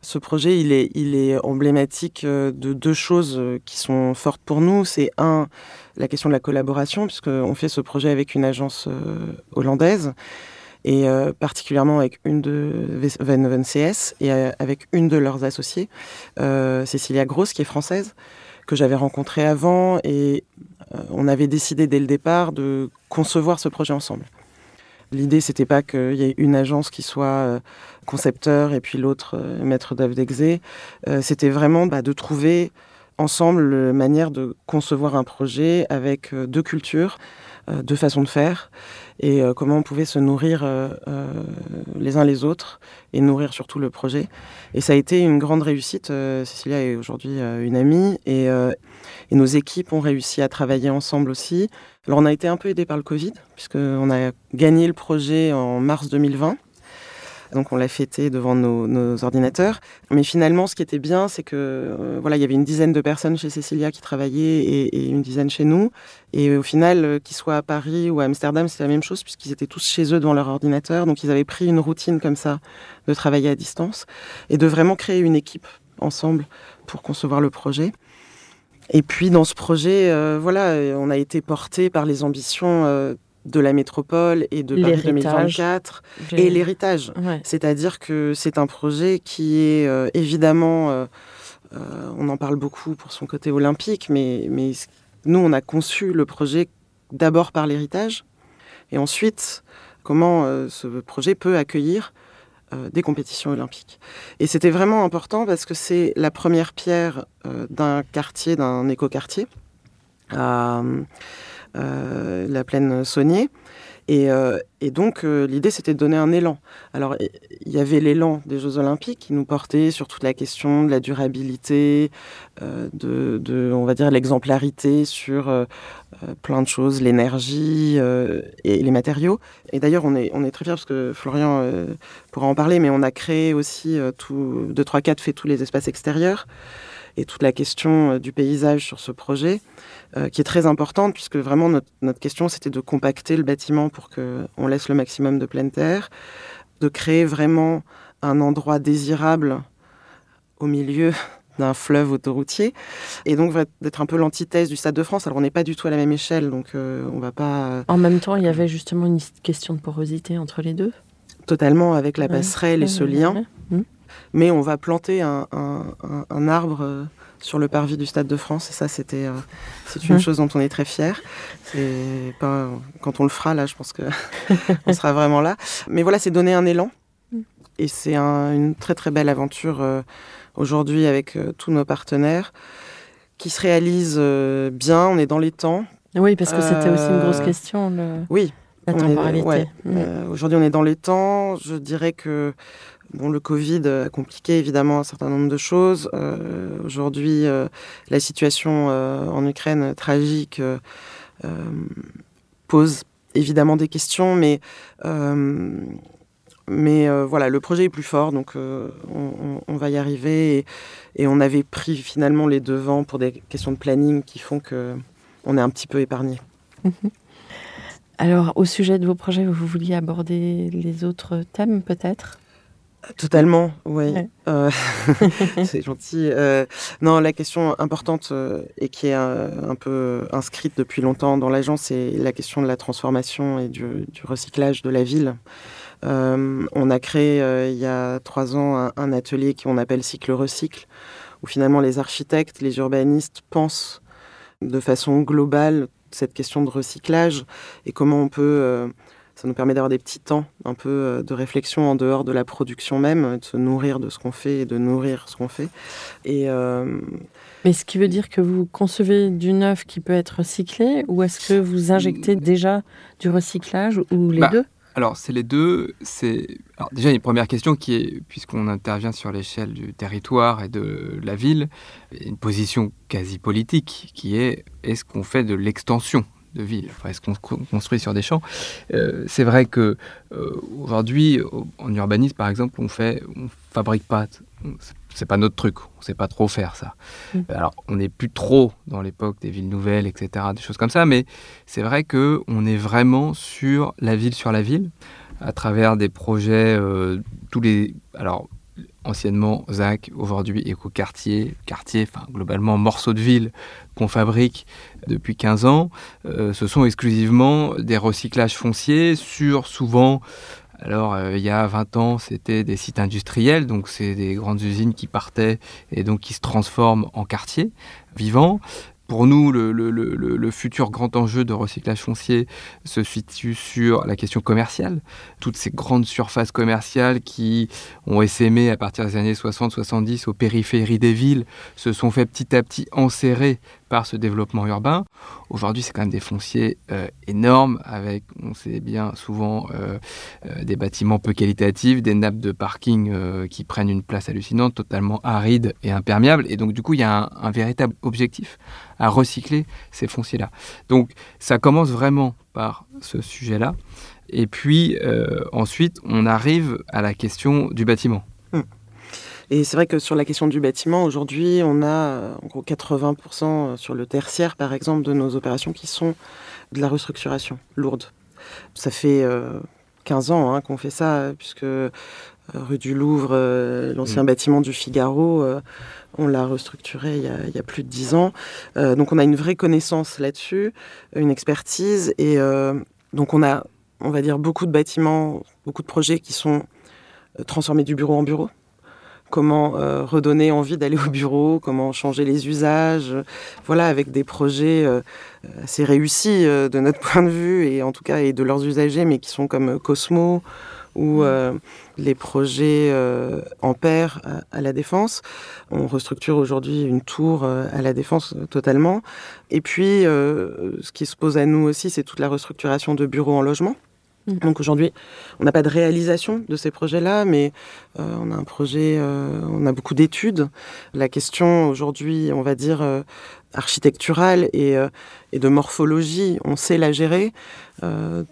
ce projet, il est, il est emblématique de deux choses qui sont fortes pour nous. C'est un, la question de la collaboration, puisqu'on fait ce projet avec une agence hollandaise et euh, particulièrement avec une de Van CS et euh, avec une de leurs associées, euh, Cécilia Gross, qui est française, que j'avais rencontrée avant, et on avait décidé dès le départ de concevoir ce projet ensemble. L'idée, c'était pas qu'il y ait une agence qui soit concepteur et puis l'autre maître d'œuvre d'exé. c'était vraiment bah, de trouver ensemble la manière de concevoir un projet avec deux cultures, deux façons de faire et euh, comment on pouvait se nourrir euh, euh, les uns les autres et nourrir surtout le projet. Et ça a été une grande réussite. Cécilia est aujourd'hui une amie et, et, nos équipes ont réussi à travailler ensemble aussi. Alors on a été un peu aidé par le Covid puisqu'on a gagné le projet en mars 2020 donc on l'a fêté devant nos, ordinateurs. Mais finalement, ce qui était bien, c'est que euh, voilà, il y avait une dizaine de personnes chez Cecilia qui travaillaient et, une dizaine chez nous. Et au final, euh, qu'ils soient à Paris ou à Amsterdam, c'était la même chose puisqu'ils étaient tous chez eux devant leur ordinateur. Donc ils avaient pris une routine comme ça de travailler à distance et de vraiment créer une équipe ensemble pour concevoir le projet. Et puis dans ce projet, euh, voilà, on a été porté par les ambitions de la métropole et de Paris 2024 et l'héritage. C'est-à-dire que c'est un projet qui est euh, évidemment, euh, euh, on en parle beaucoup pour son côté olympique, mais, mais nous, on a conçu le projet d'abord par l'héritage et ensuite comment ce projet peut accueillir des compétitions olympiques. Et c'était vraiment important parce que c'est la première pierre d'un quartier, d'un écoquartier. Euh, la plaine Saunier. Et, euh, donc, euh, l'idée, c'était de donner un élan. Alors, il y avait l'élan des Jeux Olympiques qui nous portait sur toute la question de la durabilité, de, on va dire, l'exemplarité sur plein de choses, l'énergie et les matériaux. Et d'ailleurs, on est, on est très fiers parce que Florian pourra en parler, mais on a créé aussi tout, 2, 3, 4 fait tous les espaces extérieurs et toute la question du paysage sur ce projet. Euh, qui est très importante, puisque vraiment notre, question, c'était de compacter le bâtiment pour qu'on laisse le maximum de pleine terre, de créer vraiment un endroit désirable au milieu d'un fleuve autoroutier, et donc d'être un peu l'antithèse du Stade de France. Alors on n'est pas du tout à la même échelle, donc euh, on va pas... Euh, en même temps, il y avait justement une question de porosité entre les deux Totalement, avec la passerelle et ce lien. Mais on va planter un, un arbre sur le parvis du Stade de France. Et ça, c'était, euh, c'est une mmh. chose dont on est très fier. C'est quand on le fera là, je pense que on sera vraiment là. Mais voilà, c'est donner un élan. Mmh. Et c'est une très très belle aventure euh, aujourd'hui avec euh, tous nos partenaires qui se réalise bien. On est dans les temps. Oui, parce que c'était aussi une grosse question. Le... Oui. La temporalité. Mmh. aujourd'hui, on est dans les temps. Je dirais que Bon, le Covid a compliqué évidemment un certain nombre de choses. Euh, aujourd'hui, euh, la situation euh, en Ukraine tragique pose évidemment des questions, mais Mais voilà, le projet est plus fort, donc on, va y arriver. Et, on avait pris finalement les devants pour des questions de planning qui font que on est un petit peu épargné. Mhm. Alors, au sujet de vos projets, vous vouliez aborder les autres thèmes peut-être? Totalement, oui. Euh, c'est gentil. Euh, non, la question importante euh, et qui est un, peu inscrite depuis longtemps dans l'agence, c'est la question de la transformation et du, recyclage de la ville. on a créé il y a trois ans un, un atelier qu'on appelle Cycle Recycle, où finalement les architectes, les urbanistes pensent de façon globale cette question de recyclage et comment on peut. Ça nous permet d'avoir des petits temps un peu euh, de réflexion en dehors de la production même, de se nourrir de ce qu'on fait et de nourrir ce qu'on fait. Et, euh, Mais ce qui veut dire que vous concevez du neuf qui peut être recyclé ou est-ce que vous injectez déjà du recyclage ou les bah, deux? alors, c'est les deux. C'est déjà une première question qui est, puisqu'on intervient sur l'échelle du territoire et de la ville, une position quasi politique qui est est-ce qu'on fait de l'extension de ville enfin, Est-ce qu'on construit sur des champs euh, C'est vrai que euh, aujourd'hui, en urbanisme, par exemple, on fait, on fabrique pas c'est pas notre truc, on sait pas trop faire ça. Mm. Alors, on n'est plus trop dans l'époque des villes nouvelles, etc., des choses comme ça, mais c'est vrai que on est vraiment sur la ville sur la ville, à travers des projets, euh, tous les, alors anciennement ZAC, aujourd'hui éco-quartier, quartier, enfin globalement morceaux de ville qu'on fabrique depuis 15 ans, euh, ce sont exclusivement des recyclages fonciers sur souvent alors, euh, il y a 20 ans, c'était des sites industriels, donc c'est des grandes usines qui partaient et donc qui se transforment en quartiers vivants. Pour nous, le, futur grand enjeu de recyclage foncier se situe sur la question commerciale. Toutes ces grandes surfaces commerciales qui ont essaimé à partir des années 60-70 aux périphéries des villes se sont fait petit à petit enserrer par ce développement urbain. Aujourd'hui, c'est quand même des fonciers euh, énormes, avec, on sait bien, souvent euh, euh, des bâtiments peu qualitatifs, des nappes de parking qui prennent une place hallucinante, totalement arides et imperméables. Et donc, du coup, il y a un, véritable objectif à recycler ces fonciers-là. Donc, ça commence vraiment par ce sujet-là. Et puis, ensuite, on arrive à la question du bâtiment. Et c'est vrai que sur la question du bâtiment, aujourd'hui, on a euh, en gros 80% sur le tertiaire, par exemple, de nos opérations qui sont de la restructuration lourde. Ça fait 15 euh, ans hein, qu'on fait ça, puisque euh, rue du Louvre, l'ancien mmh. bâtiment du Figaro, on l'a restructuré il y, a, plus de 10 ans. donc on a une vraie connaissance là-dessus, une expertise, et donc on a, on va dire, beaucoup de bâtiments, beaucoup de projets qui sont transformés du bureau en bureau comment euh, redonner envie d'aller au bureau, comment changer les usages, voilà, avec des projets euh, assez réussis euh, de notre point de vue et en tout cas et de leurs usagers, mais qui sont comme Cosmo ou mmh. les projets Ampère à, la Défense. On restructure aujourd'hui une tour à la Défense totalement. Et puis, ce qui se pose à nous aussi, c'est toute la restructuration de bureaux en logement. Mm. Donc aujourd'hui, on n'a pas de réalisation de ces projets-là, mais euh, on a un projet, euh, on a beaucoup d'études. La question aujourd'hui, on va dire, euh, architecturale et, et, de morphologie, on sait la gérer.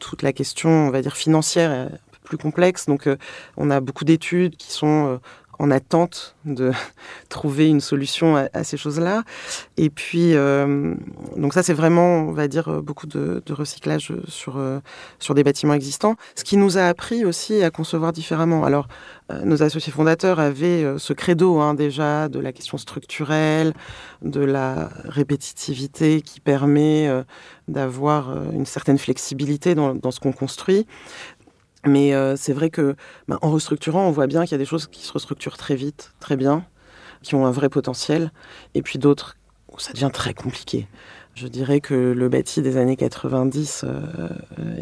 toute la question, on va dire, financière est un peu plus complexe. Donc on a beaucoup d'études qui sont en attente de trouver une solution à, ces choses-là. Et puis, euh, donc ça, c'est vraiment, on va dire, beaucoup de, recyclage sur, euh, sur des bâtiments existants. Ce qui nous a appris aussi à concevoir différemment. Alors, euh, nos associés fondateurs avaient ce credo hein, déjà de la question structurelle, de la répétitivité qui permet d'avoir une certaine flexibilité dans ce qu'on construit. Mais euh, c'est vrai que bah, en restructurant, on voit bien qu'il y a des choses qui se restructurent très vite, très bien, qui ont un vrai potentiel, et puis d'autres où ça devient très compliqué. Je dirais que le bâti des années 90 euh,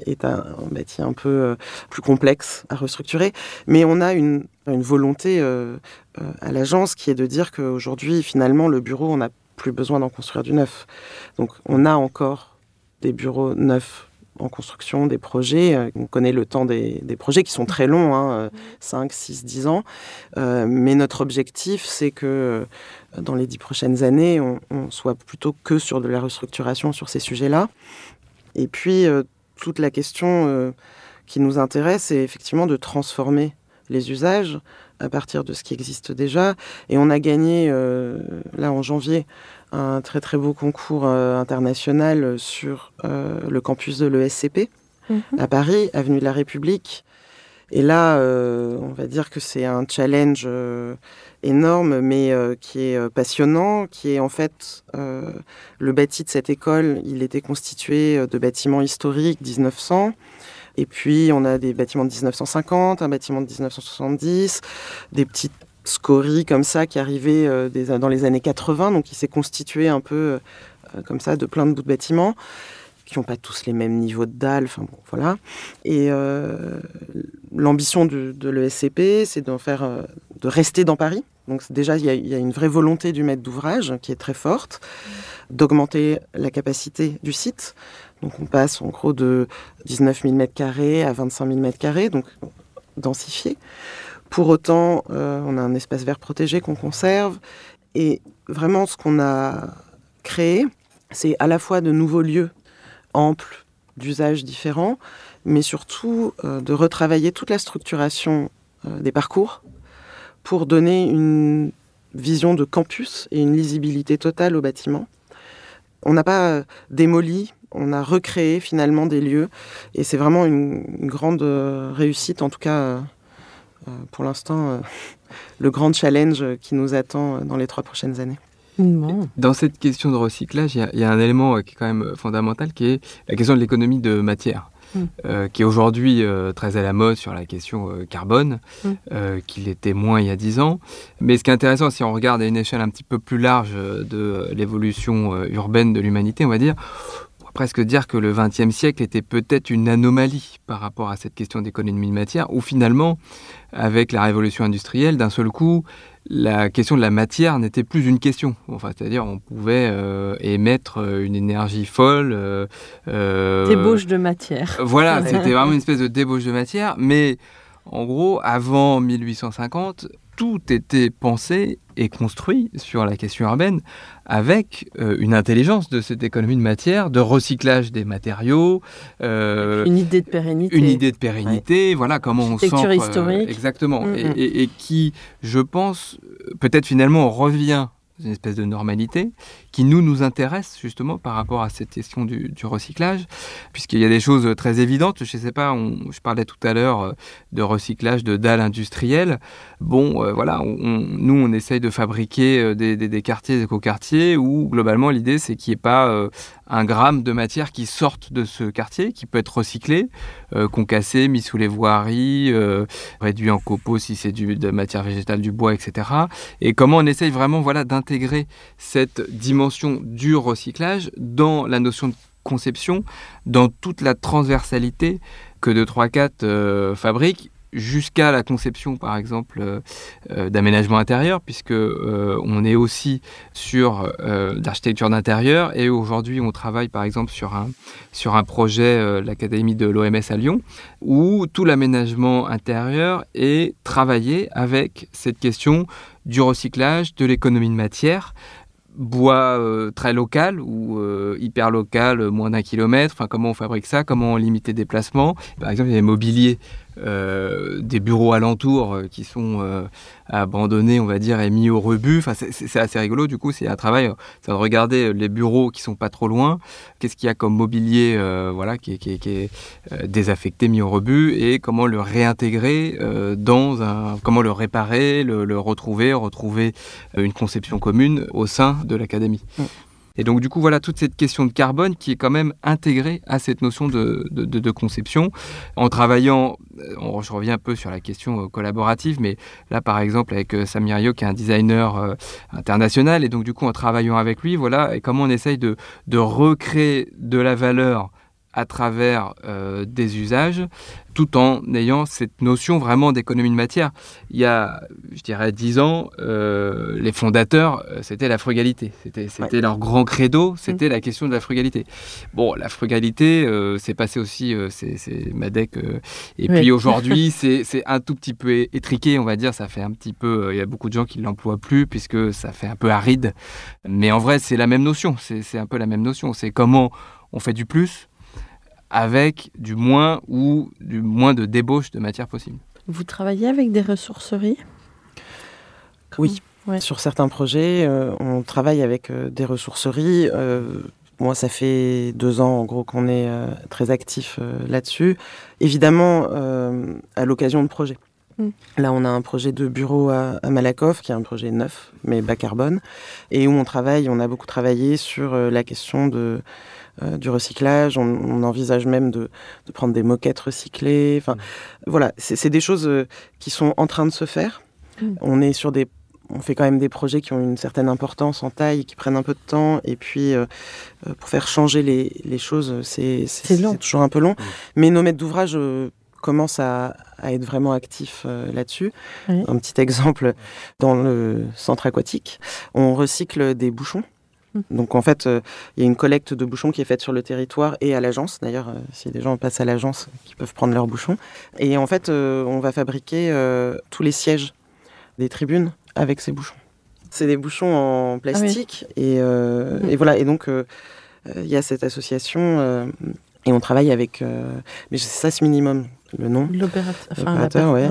est un, bâti un peu euh, plus complexe à restructurer, mais on a une, une volonté à l'agence qui est de dire qu'aujourd'hui, finalement, le bureau, on n'a plus besoin d'en construire du neuf. Donc on a encore des bureaux neufs en construction des projets. Euh, on connaît le temps des, projets qui sont très longs, hein, 5, 6, 10 ans. Euh, mais notre objectif, c'est que euh, dans les dix prochaines années, on, soit plutôt que sur de la restructuration sur ces sujets-là. Et puis, toute la question qui nous intéresse, c'est effectivement de transformer les usages à partir de ce qui existe déjà. Et on a gagné, là en janvier, un très très beau concours euh, international sur euh, le campus de l'ESCP Mhm. à Paris, avenue de la République. Et là, euh, on va dire que c'est un challenge euh, énorme, mais euh, qui est euh, passionnant, qui est en fait euh, le bâti de cette école. Il était constitué euh, de bâtiments historiques 1900. Et puis, on a des bâtiments de 1950, un bâtiment de 1970, des petites scories comme ça qui arrivaient euh, des- dans les années 80. Donc, il s'est constitué un peu euh, comme ça de plein de bouts de bâtiments qui n'ont pas tous les mêmes niveaux de dalles. Enfin, bon, voilà. Et euh, l'ambition de, l'ESCP, c'est d'en faire, euh, de rester dans Paris. Donc déjà, il y, a- il y a une vraie volonté du maître d'ouvrage qui est très forte, d'augmenter la capacité du site. Donc on passe en gros de 19 000 m2 à 25 000 m2, donc densifié. Pour autant, euh, on a un espace vert protégé qu'on conserve. Et vraiment, ce qu'on a créé, c'est à la fois de nouveaux lieux amples, d'usages différents, mais surtout euh, de retravailler toute la structuration euh, des parcours pour donner une vision de campus et une lisibilité totale au bâtiment. On n'a pas démoli, on a recréé finalement des lieux et c'est vraiment une, grande réussite, en tout cas pour l'instant, euh, le grand challenge qui nous attend euh, dans les trois prochaines années. Bon. Dans cette question de recyclage, il y a- il y, a un élément euh, qui est quand même euh, fondamental, qui est la question de l'économie de matière, Mm. euh, qui est aujourd'hui euh, très à la mode sur la question euh, carbone, Mm. euh, qu'il était moins il y a 10 ans. Mais ce qui est intéressant, si on regarde à une échelle un petit peu plus large euh, de euh, l'évolution euh, urbaine de l'humanité, on va dire, presque dire que le XXe siècle était peut-être une anomalie par rapport à cette question d'économie de matière, où finalement, avec la révolution industrielle, d'un seul coup, la question de la matière n'était plus une question. Enfin, c'est-à-dire, on pouvait euh, émettre euh, une énergie folle. euh, Débauche de matière. Voilà, c'était vraiment une espèce de débauche de matière. Mais en gros, avant 1850, tout était pensé et construit sur la question urbaine avec euh, une intelligence de cette économie de matière, de recyclage des matériaux, euh, Une idée de pérennité. une idée de pérennité, voilà comment on s'ancre, euh, historique. exactement, Mm, et, mm. et- et qui, je pense, peut-être finalement revient une espèce de normalité, qui nous nous intéresse justement par rapport à cette question du, recyclage, puisqu'il y a des choses très évidentes. Je sais pas, je parlais tout à l'heure euh, de recyclage de dalles industrielles. Bon, euh, voilà, nous on essaye de fabriquer euh, des, quartiers, des écoquartiers, où globalement l'idée c'est qu'il n'y ait pas un gramme de matière qui sorte de ce quartier, qui peut être recyclé, euh, concassé, mis sous les voiries, euh, réduit en copeaux si c'est de matière végétale, du bois, etc. Et comment on essaye vraiment voilà, d'intégrer cette dimension du recyclage dans la notion de conception, dans toute la transversalité que de 3-4 euh, fabrique jusqu'à la conception, par exemple, euh, euh, d'aménagement intérieur, puisque euh, on est aussi sur euh, l'architecture d'intérieur et aujourd'hui on travaille par exemple sur un, sur un projet, l'Académie de l'OMS à Lyon, où tout l'aménagement intérieur est travaillé avec cette question du recyclage, de l'économie de matière, bois très local ou hyper local, moins d'un kilomètre, enfin comment on fabrique ça, comment on limite les déplacements. Par exemple, il y a des mobiliers, euh, des bureaux alentours euh, qui sont euh, abandonnés, on va dire, et mis au rebut. C'est- assez rigolo, du coup, c'est un travail, c'est de regarder les bureaux qui sont pas trop loin, qu'est-ce qu'il y a comme mobilier voilà, qui est, désaffecté, mis au rebut, et comment le réintégrer dans un... comment le réparer, le, retrouver, retrouver une conception commune au sein de l'académie. Et donc, du coup, voilà toute cette question de carbone qui est quand même intégrée à cette notion de, conception. En travaillant, euh, je reviens un peu sur la question euh, collaborative, mais là, par exemple, avec euh, Samir Yo, qui est un designer international, et donc, du coup, en travaillant avec lui, voilà, et comment on essaye de recréer de la valeur à travers euh, des usages, tout en ayant cette notion vraiment d'économie de matière. Il y a, je dirais, dix ans, euh, les fondateurs, euh, c'était la frugalité. C'était leur grand credo, c'était la question de la frugalité. Bon, la frugalité, euh, c'est passé aussi, c'est Madec. et Oui. puis aujourd'hui, c'est un tout petit peu étriqué, on va dire. Ça fait un petit peu. Il y a beaucoup de gens qui ne l'emploient plus puisque ça fait un peu aride. Mais en vrai, c'est la même notion. C'est un peu la même notion. C'est comment on fait du plus avec du moins ou du moins de débauche de matière possible. Vous travaillez avec des ressourceries? Oui. Ouais. Sur certains projets, euh, on travaille avec euh, des ressourceries. Euh, moi, ça fait deux ans, en gros, qu'on est euh, très actif euh, là-dessus. Évidemment, euh, à l'occasion de projets. Mm. Là, on a un projet de bureau à, à Malakoff, qui est un projet neuf, mais bas carbone, et où on travaille, on a beaucoup travaillé sur euh, la question de, euh, du recyclage. On, on envisage même de, de prendre des moquettes recyclées. Enfin, voilà, c'est des choses euh, qui sont en train de se faire. Mm. On est sur des on fait quand même des projets qui ont une certaine importance en taille, qui prennent un peu de temps. Et puis, euh, pour faire changer les, les choses, c'est toujours un peu long. Mm. Mais nos maîtres d'ouvrage euh, commencent à, à être vraiment actifs euh, là-dessus. Oui. Un petit exemple, dans le centre aquatique, on recycle des bouchons. Mm. Donc en fait, euh, il y a une collecte de bouchons qui est faite sur le territoire et à l'agence. D'ailleurs, euh, si des gens passent à l'agence, qui peuvent prendre leurs bouchons. Et en fait, euh, on va fabriquer tous les sièges des tribunes avec ces bouchons. C'est des bouchons en plastique et, euh, Mm. et voilà. Et donc il y a cette association et on travaille avec. mais c'est ça ce minimum, le nom L'opérateur, per- ouais.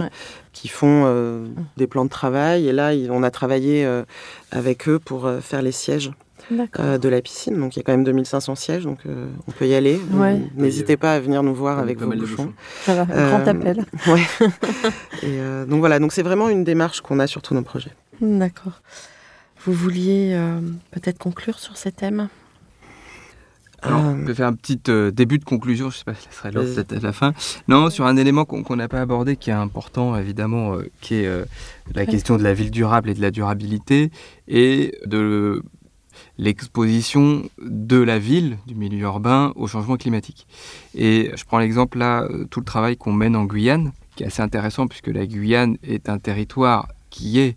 qui font euh, des plans de travail. Et là, on a travaillé euh, avec eux pour euh, faire les sièges. Euh, de la piscine. Donc il y a quand même 2500 sièges, donc euh, on peut y aller. Ouais. N'hésitez pas à venir nous voir avec vos bouchons. Voilà, euh, grand appel. Ouais. Et euh, donc voilà, donc c'est vraiment une démarche qu'on a sur tous nos projets. D'accord. Vous vouliez euh, peut-être conclure sur ces thèmes? Alors, on peut faire un petit euh, début de conclusion, je sais pas si ça serait l'heure Vas-y. peut-être à la fin. Non, sur un élément qu'on n'a pas abordé qui est important évidemment, euh, qui est euh, la question de la ville durable et de la durabilité et de l'exposition de la ville, du milieu urbain au changement climatique. Et je prends l'exemple là, euh, tout le travail qu'on mène en Guyane, qui est assez intéressant puisque la Guyane est un territoire qui est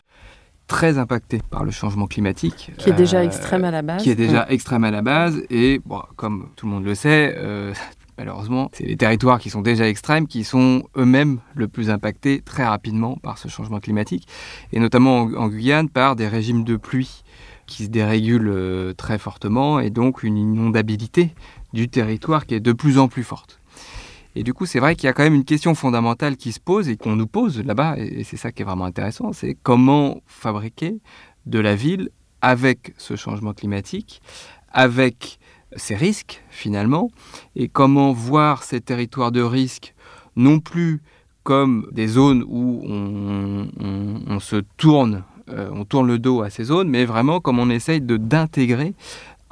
très impacté par le changement climatique. Qui est déjà Euh, extrême à la base. qui est déjà extrême à la base. Et bon, comme tout le monde le sait, euh, malheureusement, c'est les territoires qui sont déjà extrêmes qui sont eux-mêmes le plus impactés très rapidement par ce changement climatique. Et notamment en, en Guyane par des régimes de pluie qui se dérégulent euh, très fortement et donc une inondabilité du territoire qui est de plus en plus forte. Et du coup, c'est vrai qu'il y a quand même une question fondamentale qui se pose et qu'on nous pose là-bas, et c'est ça qui est vraiment intéressant, c'est comment fabriquer de la ville avec ce changement climatique, avec ces risques finalement, et comment voir ces territoires de risque non plus comme des zones où on- on se tourne, euh, on tourne le dos à ces zones, mais vraiment comme on essaye d'intégrer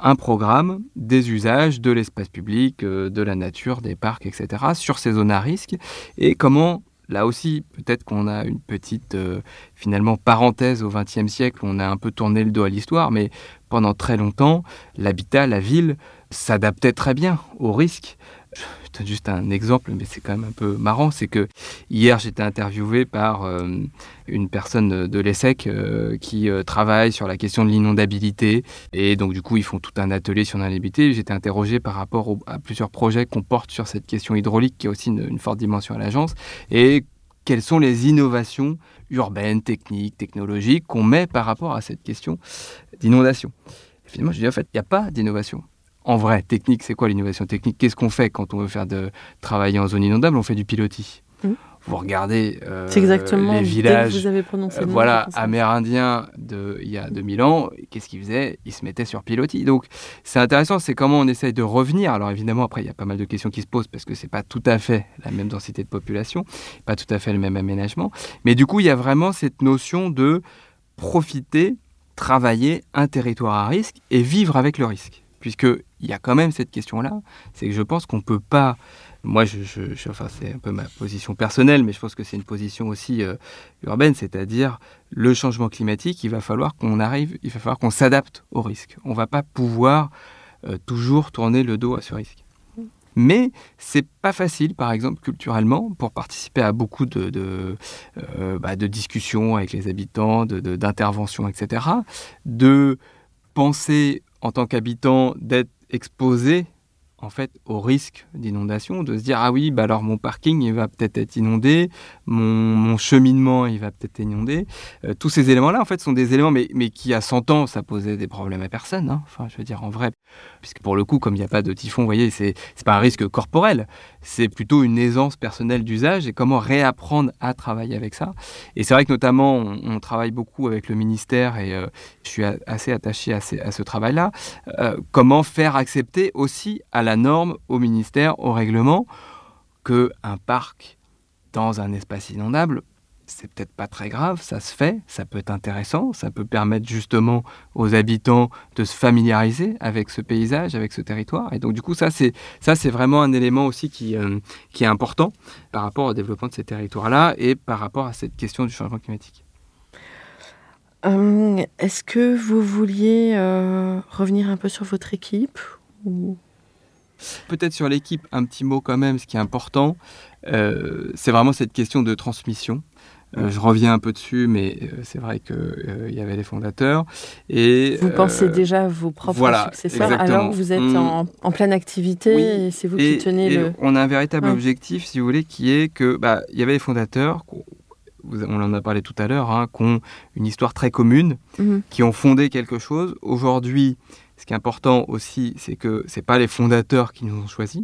un programme des usages de l'espace public, euh, de la nature, des parcs, etc., sur ces zones à risque, et comment, là aussi, peut-être qu'on a une petite, euh, finalement, parenthèse au XXe siècle, on a un peu tourné le dos à l'histoire, mais pendant très longtemps, l'habitat, la ville, s'adaptait très bien aux risques. Je donne juste un exemple, mais c'est quand même un peu marrant, c'est que hier j'étais interviewé par euh, une personne de l'ESSEC euh, qui euh, travaille sur la question de l'inondabilité et donc du coup ils font tout un atelier sur l'inondabilité. J'étais interrogé par rapport à plusieurs projets qu'on porte sur cette question hydraulique qui a aussi une, forte dimension à l'agence et quelles sont les innovations urbaines, techniques, technologiques qu'on met par rapport à cette question d'inondation? Finalement, je dis en fait, il n'y a pas d'innovation. En vrai, technique, c'est quoi l'innovation technique? Qu'est-ce qu'on fait quand on veut faire de travailler en zone inondable? On fait du pilotis. Mhm. Vous regardez euh, exactement les villages vous avez prononcé euh, voilà, amérindiens de, il y a 2000 ans, qu'est-ce qu'ils faisaient? Ils se mettaient sur pilotis. Donc, c'est intéressant, c'est comment on essaye de revenir. Alors, évidemment, après, il y a pas mal de questions qui se posent parce que c'est pas tout à fait la même densité de population, pas tout à fait le même aménagement. Mais du coup, il y a vraiment cette notion de profiter, travailler un territoire à risque et vivre avec le risque. Puisqu'il y a quand même cette question-là, c'est que je pense qu'on ne peut pas moi, je, enfin, c'est un peu ma position personnelle, mais je pense que c'est une position aussi euh, urbaine, c'est-à-dire le changement climatique, il va falloir qu'on arrive, il va falloir qu'on s'adapte au risque. On va pas pouvoir euh, toujours tourner le dos à ce risque. Mais c'est pas facile, par exemple, culturellement, pour participer à beaucoup de, de, euh, bah, discussions avec les habitants, d'interventions, etc., de penser en tant qu'habitant d'être exposé en fait au risque d'inondation, de se dire ah oui, bah alors mon parking il va peut-être être inondé, mon, cheminement il va peut-être être inondé. Euh, tous ces éléments-là en fait sont des éléments mais, mais qui à 100 ans ça posait des problèmes à personne. Hein. Enfin je veux dire en vrai, puisque pour le coup comme il n'y a pas de typhon, vous voyez, c'est c'est pas un risque corporel, c'est plutôt une aisance personnelle d'usage et comment réapprendre à travailler avec ça. Et c'est vrai que notamment on, travaille beaucoup avec le ministère et euh, je suis assez attaché à, ce travail-là. Euh, comment faire accepter aussi à la norme, au ministère, au règlement, que un parc dans un espace inondable, c'est peut-être pas très grave, ça se fait, ça peut être intéressant, ça peut permettre justement aux habitants de se familiariser avec ce paysage, avec ce territoire. Et donc du coup, ça c'est ça c'est vraiment un élément aussi qui euh, qui est important par rapport au développement de ces territoires-là et par rapport à cette question du changement climatique. Hum, est-ce que vous vouliez euh, revenir un peu sur votre équipe ou... Peut-être sur l'équipe, un petit mot quand même, ce qui est important, euh, c'est vraiment cette question de transmission. Euh, je reviens un peu dessus, mais euh, c'est vrai qu'il y avait les fondateurs. Et, vous pensez déjà à vos propres successeurs alors vous êtes en, pleine activité et c'est vous qui tenez le... On a un véritable objectif, si vous voulez, qui est que bah, il y avait les fondateurs, on en a parlé tout à l'heure, hein, qui ont une histoire très commune, mhm. qui ont fondé quelque chose. Aujourd'hui, ce qui est important aussi, c'est que ce pas les fondateurs qui nous ont choisis,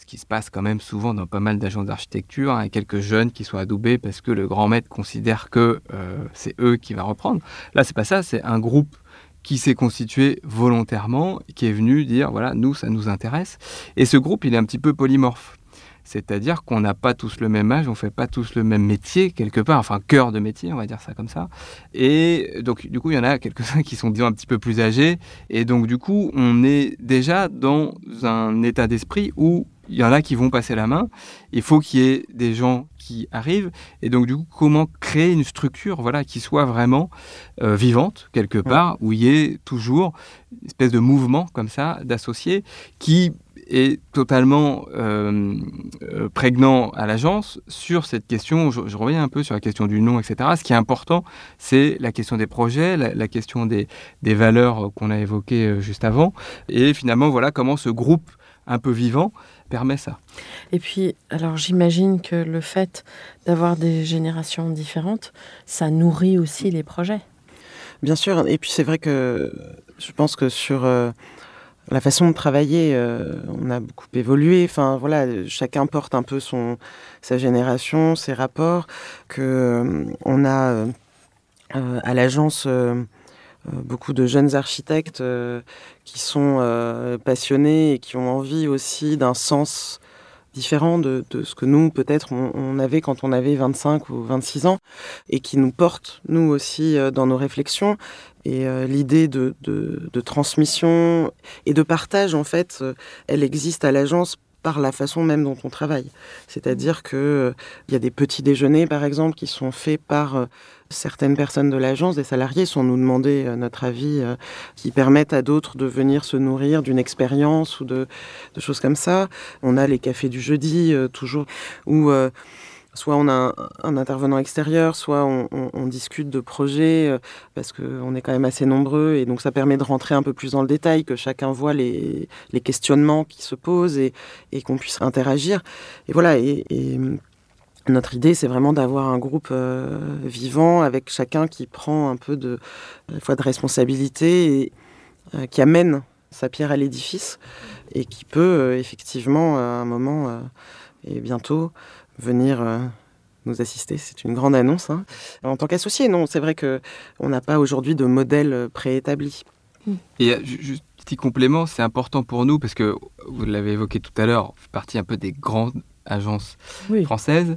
ce qui se passe quand même souvent dans pas mal d'agences d'architecture, hein, quelques jeunes qui sont adoubés parce que le grand maître considère que euh, c'est eux qui va reprendre. Là, c'est pas ça, c'est un groupe qui s'est constitué volontairement, qui est venu dire voilà, nous, ça nous intéresse. Et ce groupe, il est un petit peu polymorphe. C'est-à-dire qu'on n'a pas tous le même âge, on ne fait pas tous le même métier quelque part, enfin cœur de métier, on va dire ça comme ça. Et donc du coup, il y en a quelques-uns qui sont disons un petit peu plus âgés. Et donc du coup, on est déjà dans un état d'esprit où il y en a qui vont passer la main. Il faut qu'il y ait des gens qui arrivent. Et donc, du coup, comment créer une structure voilà, qui soit vraiment euh, vivante, quelque part, où il y ait toujours une espèce de mouvement comme ça, d'associés, qui est totalement euh, euh, prégnant à l'agence sur cette question. Je, reviens un peu sur la question du nom, etc. Ce qui est important, c'est la question des projets, la, question des, des valeurs qu'on a évoquées juste avant, et finalement, voilà comment ce groupe un peu vivant permet ça. Et puis, alors j'imagine que le fait d'avoir des générations différentes, ça nourrit aussi les projets. Bien sûr, et puis c'est vrai que je pense que sur la façon de travailler, euh, on a beaucoup évolué. Enfin, voilà, chacun porte un peu son, sa génération, ses rapports. Que euh, on a euh, à l'agence beaucoup de jeunes architectes qui sont passionnés et qui ont envie aussi d'un sens différent de, ce que nous, peut-être, on, avait quand on avait 25 ou 26 ans, et qui nous portent, nous aussi, dans nos réflexions. Et euh, l'idée de, transmission et de partage, en fait, euh, elle existe à l'agence par la façon même dont on travaille. C'est-à-dire qu'il euh, il y a des petits déjeuners, par exemple, qui sont faits par certaines personnes de l'agence, des salariés, sans nous demander notre avis, qui permettent à d'autres de venir se nourrir d'une expérience ou de, choses comme ça. On a les cafés du jeudi, toujours, où soit on a un, intervenant extérieur, soit on, discute de projets, euh, parce qu'on est quand même assez nombreux, et donc ça permet de rentrer un peu plus dans le détail, que chacun voit les, questionnements qui se posent et, qu'on puisse interagir. Et voilà, notre idée, c'est vraiment d'avoir un groupe euh, vivant avec chacun qui prend un peu de, fois de responsabilité et euh, qui amène sa pierre à l'édifice et qui peut effectivement à un moment et bientôt venir euh, nous assister. C'est une grande annonce. Hein. En tant qu'associé, non, c'est vrai qu'on n'a pas aujourd'hui de modèle euh, préétabli. Et euh, juste petit complément, c'est important pour nous parce que vous l'avez évoqué tout à l'heure, on fait partie un peu des grandes agences françaises.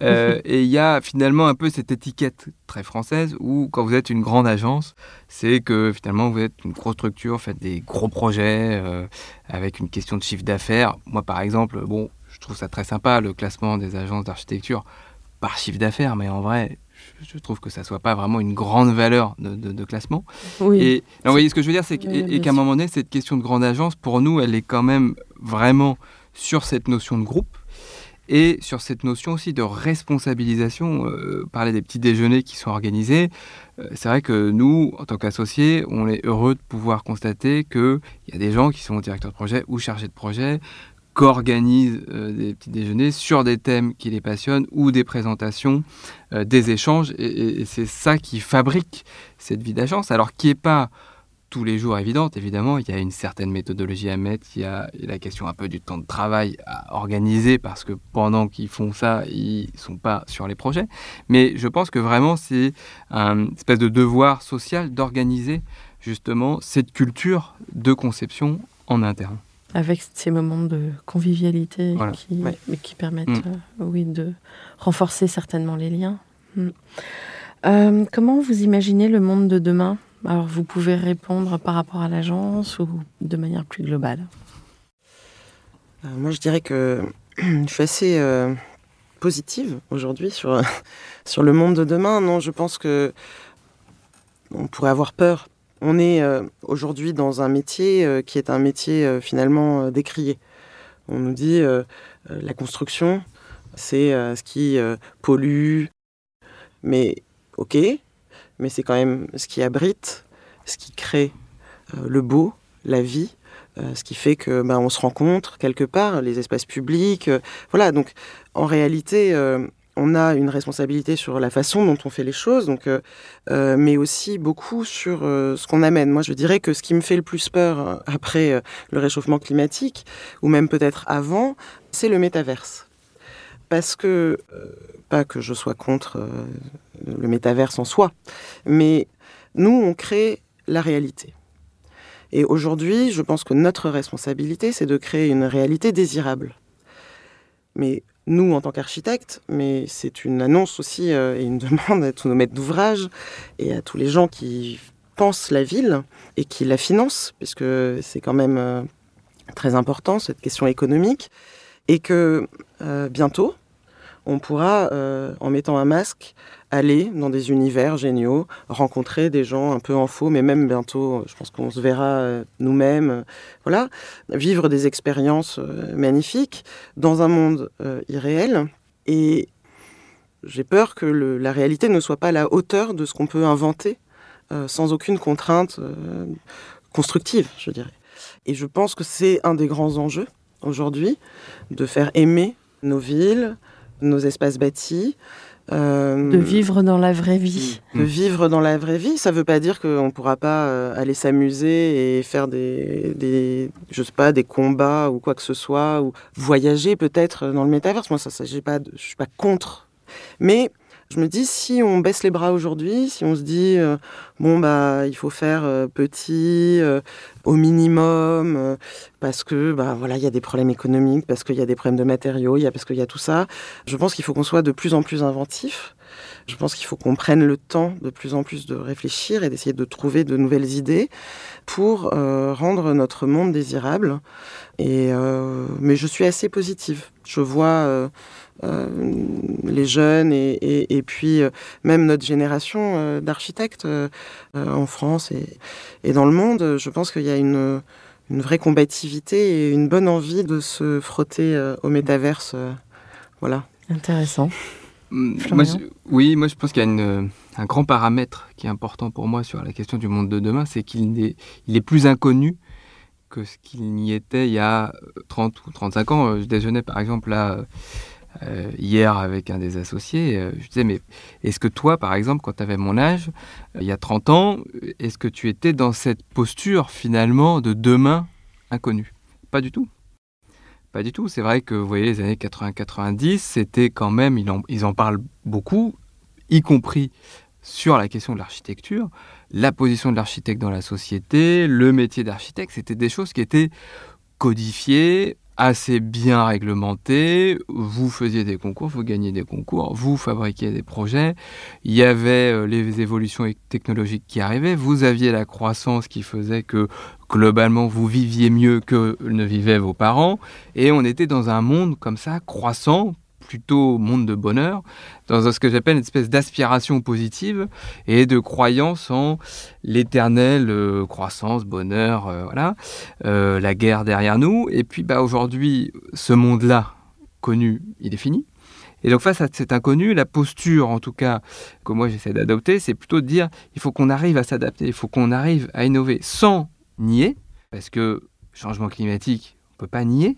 et il y a finalement un peu cette étiquette très française où quand vous êtes une grande agence, c'est que finalement vous êtes une grosse structure, faites des gros projets avec une question de chiffre d'affaires. Moi par exemple, bon, je trouve ça très sympa, le classement des agences d'architecture par chiffre d'affaires, mais en vrai, je trouve que ça soit pas vraiment une grande valeur de, classement. Oui. Et vous voyez ce que je veux dire, c'est qu'à un moment donné, cette question de grande agence, pour nous, elle est quand même vraiment sur cette notion de groupe. Et sur cette notion aussi de responsabilisation. Euh, parler des petits déjeuners qui sont organisés. Euh, c'est vrai que nous, en tant qu'associés, on est heureux de pouvoir constater qu'il y a des gens qui sont directeurs de projet ou chargés de projet qu'organisent euh, des petits déjeuners sur des thèmes qui les passionnent ou des présentations, des échanges. Et, et c'est ça qui fabrique cette vie d'agence. Alors qui n'est pas tous les jours évidente, évidemment, il y a une certaine méthodologie à mettre, il y a la question un peu du temps de travail à organiser parce que pendant qu'ils font ça, ils sont pas sur les projets. Mais je pense que vraiment c'est une espèce de devoir social d'organiser justement cette culture de conception en interne. Avec ces moments de convivialité Voilà. qui, Ouais. mais qui permettent Mm. euh, oui, de renforcer certainement les liens. Mm. Euh, comment vous imaginez le monde de demain? Alors, vous pouvez répondre par rapport à l'agence ou de manière plus globale. Euh, moi, je dirais que je suis assez euh, positive aujourd'hui sur, sur le monde de demain. Non, je pense que on pourrait avoir peur. On est euh, aujourd'hui dans un métier qui est un métier finalement décrié. On nous dit la construction, c'est ce qui pollue, mais ok, mais c'est quand même ce qui abrite, ce qui crée euh, le beau, la vie, euh, ce qui fait que ben, on se rencontre quelque part, les espaces publics. euh, voilà, donc en réalité, on a une responsabilité sur la façon dont on fait les choses, donc, mais aussi beaucoup sur ce qu'on amène. Moi, je dirais que ce qui me fait le plus peur après le réchauffement climatique, ou même peut-être avant, c'est le métaverse. Parce que, euh, pas que je sois contre euh, le métaverse en soi, mais nous, on crée la réalité. Et aujourd'hui, je pense que notre responsabilité, c'est de créer une réalité désirable. Mais nous, en tant qu'architectes, mais c'est une annonce aussi euh, et une demande à tous nos maîtres d'ouvrage et à tous les gens qui pensent la ville et qui la financent, puisque c'est quand même très important, cette question économique, et que euh, bientôt, on pourra, euh, en mettant un masque, aller dans des univers géniaux, rencontrer des gens un peu en faux, mais même bientôt, je pense qu'on se verra euh, nous-mêmes, voilà, vivre des expériences magnifiques dans un monde irréel. Et j'ai peur que la réalité ne soit pas à la hauteur de ce qu'on peut inventer sans aucune contrainte constructive, je dirais. Et je pense que c'est un des grands enjeux aujourd'hui, de faire aimer nos villes, nos espaces bâtis. euh, De vivre dans la vraie vie. de vivre dans la vraie vie, ça veut pas dire qu'on ne pourra pas euh, aller s'amuser et faire des, des, je sais pas, des combats ou quoi que ce soit, ou voyager peut-être dans le métaverse. Moi, ça, ça j'ai pas, de- je suis pas contre. Mais je me dis, si on baisse les bras aujourd'hui, si on se dit, euh, bon, bah, il faut faire euh, petit, euh, au minimum, parce que, bah, voilà, il y a des problèmes économiques, parce qu'il y a des problèmes de matériaux, y a, parce qu'il y a tout ça, je pense qu'il faut qu'on soit de plus en plus inventif. Je pense qu'il faut qu'on prenne le temps de plus en plus de réfléchir et d'essayer de trouver de nouvelles idées pour euh, rendre notre monde désirable. Et, euh, mais je suis assez positive. Je vois euh, les jeunes et, puis même notre génération d'architectes en France et, dans le monde. Je pense qu'il y a une, une vraie combativité et une bonne envie de se frotter au métaverse. voilà. Intéressant. Oui, moi je pense qu'il y a une, un grand paramètre qui est important pour moi sur la question du monde de demain, c'est qu'il est, plus inconnu que ce qu'il n'y était il y a 30 ou 35 ans. Euh, Je déjeunais par exemple là euh, hier avec un des associés. euh, Je disais, mais est-ce que toi, par exemple, quand tu avais mon âge, euh, il y a 30 ans, est-ce que tu étais dans cette posture finalement de demain inconnu? Pas du tout. Pas du tout. C'est vrai que vous voyez, les années 80-90, c'était quand même, ils en, ils en parlent beaucoup, y compris sur la question de l'architecture, la position de l'architecte dans la société, le métier d'architecte, c'était des choses qui étaient codifiées, assez bien réglementées. Vous faisiez des concours, vous gagniez des concours, vous fabriquiez des projets. Il y avait euh, les évolutions technologiques qui arrivaient. Vous aviez la croissance qui faisait que globalement vous viviez mieux que ne vivaient vos parents. Et on était dans un monde comme ça, croissant, plutôt monde de bonheur, dans ce que j'appelle une espèce d'aspiration positive et de croyance en l'éternelle euh, croissance, bonheur, euh, voilà, Euh, la guerre derrière nous. Et puis bah, aujourd'hui, ce monde-là, connu, il est fini. Et donc face à cet inconnu, la posture, en tout cas, que moi j'essaie d'adopter, c'est plutôt de dire, il faut qu'on arrive à s'adapter, il faut qu'on arrive à innover sans nier, parce que changement climatique, on ne peut pas nier,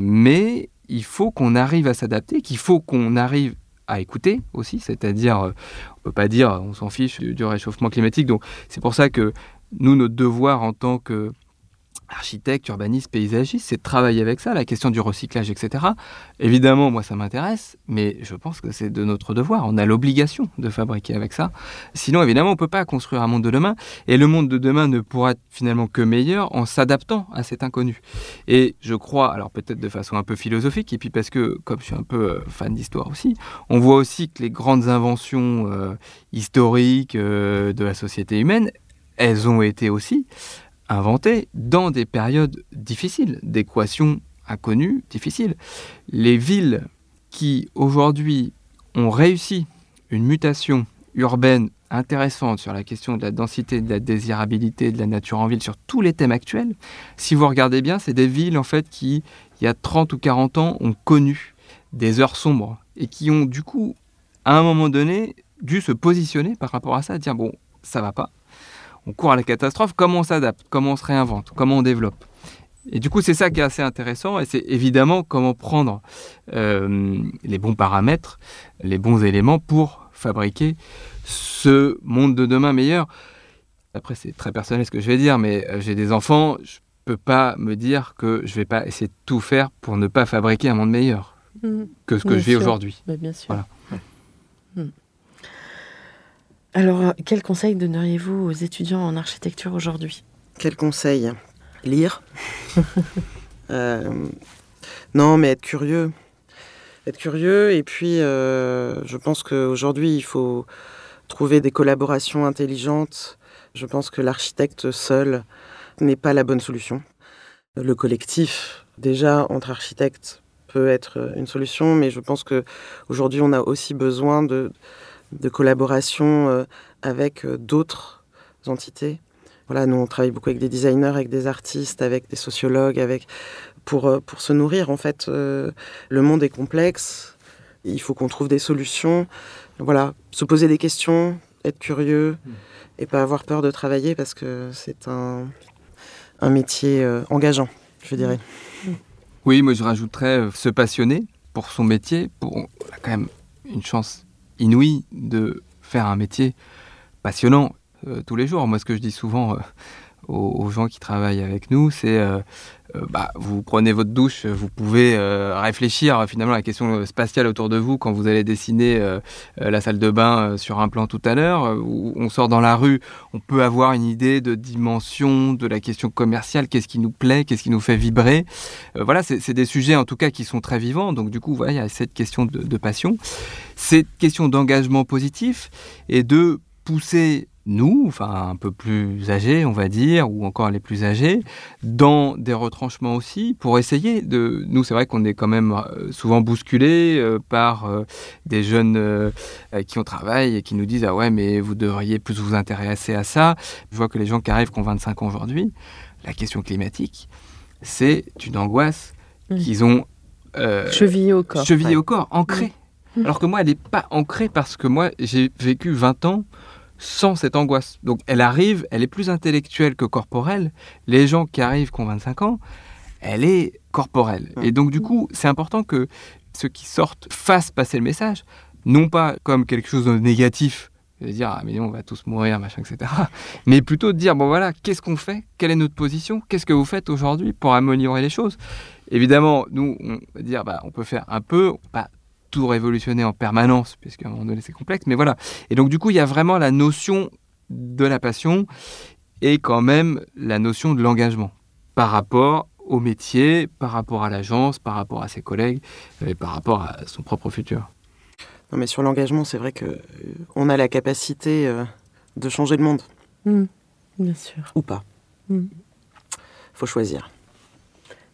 mais il faut qu'on arrive à s'adapter, qu'il faut qu'on arrive à écouter aussi, c'est-à-dire, euh, on ne peut pas dire on s'en fiche du, réchauffement climatique. C'est pour ça que nous, notre devoir en tant que architecte, urbaniste, paysagiste, c'est de travailler avec ça, la question du recyclage, etc. Évidemment, moi, ça m'intéresse, mais je pense que c'est de notre devoir. On a l'obligation de fabriquer avec ça. Sinon, évidemment, on ne peut pas construire un monde de demain. Et le monde de demain ne pourra être finalement que meilleur en s'adaptant à cet inconnu. Et je crois, alors peut-être de façon un peu philosophique, et puis parce que, comme je suis un peu euh, fan d'histoire aussi, on voit aussi que les grandes inventions euh, historiques euh, de la société humaine, elles ont été aussi inventées dans des périodes difficiles, d'équations inconnues, difficiles. Les villes qui aujourd'hui ont réussi une mutation urbaine intéressante sur la question de la densité, de la désirabilité de la nature en ville, sur tous les thèmes actuels, si vous regardez bien, c'est des villes en fait qui, il y a 30 ou 40 ans, ont connu des heures sombres et qui ont du coup, à un moment donné, dû se positionner par rapport à ça, dire bon, ça va pas, on court à la catastrophe, comment on s'adapte, comment on se réinvente, comment on développe. Et du coup, c'est ça qui est assez intéressant, et c'est évidemment comment prendre euh, les bons paramètres, les bons éléments pour fabriquer ce monde de demain meilleur. Après, c'est très personnel ce que je vais dire, mais euh, j'ai des enfants, je peux pas me dire que je vais pas essayer de tout faire pour ne pas fabriquer un monde meilleur Mmh. que ce que je vis aujourd'hui. Mais bien sûr. Voilà. Alors, euh, quel conseil donneriez-vous aux étudiants en architecture aujourd'hui? Quel conseil? Lire? Euh, non, mais être curieux. Être curieux, et puis euh, je pense qu'aujourd'hui, il faut trouver des collaborations intelligentes. Je pense que l'architecte seul n'est pas la bonne solution. Le collectif, déjà, entre architectes, peut être une solution, mais je pense que aujourd'hui, on a aussi besoin de, de collaboration euh, avec euh, d'autres entités. Voilà, nous on travaille beaucoup avec des designers, avec des artistes, avec des sociologues, avec pour euh, pour se nourrir. En fait, le monde est complexe. Il faut qu'on trouve des solutions. Voilà, se poser des questions, être curieux et pas avoir peur de travailler parce que c'est un un métier engageant, je dirais. Oui, moi je rajouterais se passionner pour son métier. Pour, on a quand même une chance inouïe de faire un métier passionnant euh, tous les jours. Moi, ce que je dis souvent euh, aux, gens qui travaillent avec nous, c'est euh, euh, bah, vous prenez votre douche, vous pouvez euh, réfléchir finalement à la question spatiale autour de vous quand vous allez dessiner la salle de bain sur un plan tout à l'heure. on sort dans la rue, on peut avoir une idée de dimension de la question commerciale, qu'est-ce qui nous plaît, qu'est-ce qui nous fait vibrer. Voilà, c'est des sujets en tout cas qui sont très vivants. Donc du coup, voilà, il y a cette question de passion, cette question d'engagement positif et de pousser nous, enfin un peu plus âgés, on va dire, ou encore les plus âgés, dans des retranchements aussi, pour essayer de... Nous, c'est vrai qu'on est quand même euh, souvent bousculés euh, par euh, des jeunes euh, qui on travaille et qui nous disent « Ah ouais, mais vous devriez plus vous intéresser à ça ». Je vois que les gens qui arrivent, qui ont 25 ans aujourd'hui, la question climatique, c'est une angoisse qu'ils ont... euh, Chevillé au corps. chevillée ouais. au corps, ancrée. Alors que moi, elle n'est pas ancrée parce que moi, j'ai vécu 20 ans sans cette angoisse. Donc elle arrive, elle est plus intellectuelle que corporelle. Les gens qui arrivent, qui ont 25 ans, elle est corporelle. Et donc du coup, c'est important que ceux qui sortent fassent passer le message, non pas comme quelque chose de négatif, de dire ah mais on va tous mourir, machin, etc. Mais plutôt de dire bon voilà, qu'est-ce qu'on fait? Quelle est notre position? Qu'est-ce que vous faites aujourd'hui pour améliorer les choses? Évidemment, nous, on va dire bah on peut faire un peu, pas tout révolutionner en permanence, puisqu'à un moment donné c'est complexe, mais voilà. Et donc du coup, il y a vraiment la notion de la passion et quand même la notion de l'engagement par rapport au métier, par rapport à l'agence, par rapport à ses collègues et par rapport à son propre futur. Non, mais sur l'engagement, c'est vrai que euh, on a la capacité euh, de changer le monde Hmm, Bien sûr. ou pas. Mm. Faut choisir.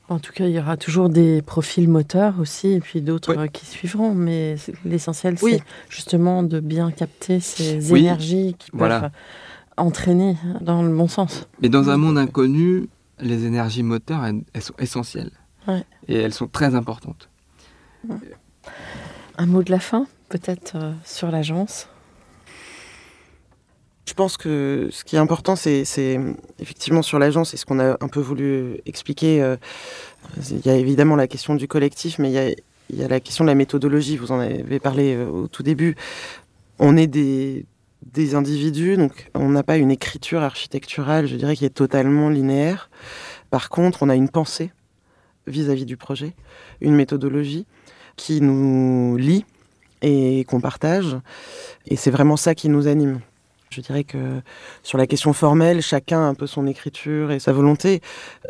En tout cas, il y aura toujours des profils moteurs aussi, et puis d'autres Oui. qui suivront. Mais l'essentiel, Oui. c'est justement de bien capter ces Oui. énergies qui peuvent Voilà. entraîner dans le bon sens. Mais dans un monde inconnu, les énergies moteurs, elles, elles sont essentielles. Ouais. Et elles sont très importantes. Un mot de la fin, peut-être euh, sur l'agence? Je pense que ce qui est important, c'est effectivement sur l'agence, et ce qu'on a un peu voulu expliquer. euh, il y a évidemment la question du collectif, mais il y a, la question de la méthodologie. Vous en avez parlé euh, au tout début. On est des, des individus, donc on n'a pas une écriture architecturale, je dirais, qui est totalement linéaire. Par contre, on a une pensée vis-à-vis du projet, une méthodologie qui nous lie et qu'on partage. Et c'est vraiment ça qui nous anime. Je dirais que sur la question formelle, chacun a un peu son écriture et sa volonté.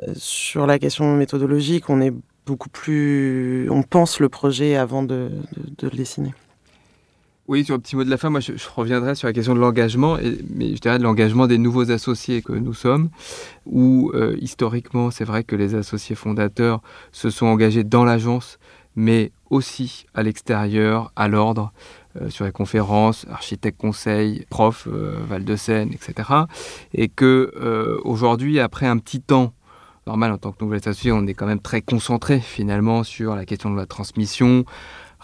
Euh, Sur la question méthodologique, on est beaucoup plus... On pense le projet avant de, le dessiner. Oui, sur le petit mot de la fin, moi je, reviendrai sur la question de l'engagement, mais je dirais de l'engagement des nouveaux associés que nous sommes, où euh, historiquement c'est vrai que les associés fondateurs se sont engagés dans l'agence, mais aussi à l'extérieur, à l'ordre, euh, sur les conférences, architectes conseils, profs, euh, Val de Seine, etc. Et que euh, aujourd'hui, après un petit temps, normal en tant que nouvel associé, on est quand même très concentré finalement sur la question de la transmission,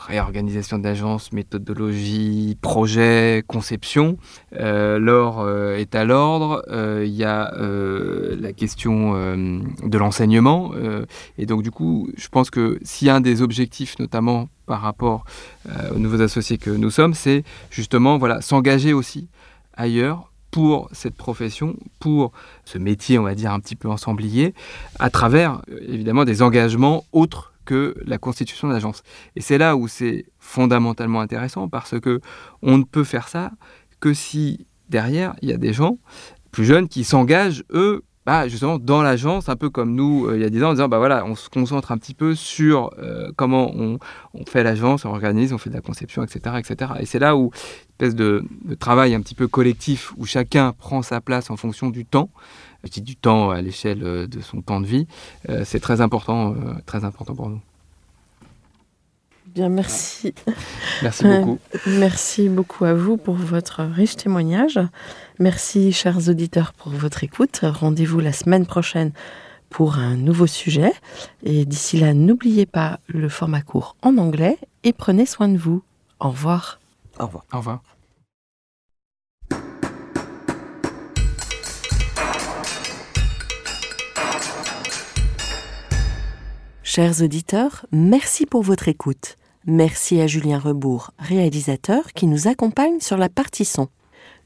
réorganisation d'agence, méthodologie, projet, conception. Euh, L'or euh, est à l'ordre. Euh, Il y a la question de l'enseignement. et donc, du coup, je pense que s'il y a un des objectifs, notamment par rapport aux nouveaux associés que nous sommes, c'est justement voilà, s'engager aussi ailleurs pour cette profession, pour ce métier, on va dire, un petit peu ensemblier, à travers, évidemment, des engagements autres la constitution d'agence. Et c'est là où c'est fondamentalement intéressant parce que on ne peut faire ça que si derrière il y a des gens plus jeunes qui s'engagent eux bah, justement dans l'agence un peu comme nous euh, il y a 10 ans en disant bah voilà on se concentre un petit peu sur euh, comment on, on fait l'agence on organise on fait de la conception etc etc et c'est là où espèce de, de travail un petit peu collectif où chacun prend sa place en fonction du temps je dis du temps à l'échelle euh, de son temps de vie euh, c'est très important très important pour nous Bien, merci. merci beaucoup Merci beaucoup à vous pour votre riche témoignage. Merci, chers auditeurs, pour votre écoute. Rendez-vous la semaine prochaine pour un nouveau sujet. Et d'ici là, n'oubliez pas le format court en anglais et prenez soin de vous. Au revoir. Au revoir. au revoir Chers auditeurs, merci pour votre écoute. Merci à Julien Rebourg, réalisateur, qui nous accompagne sur la partie son.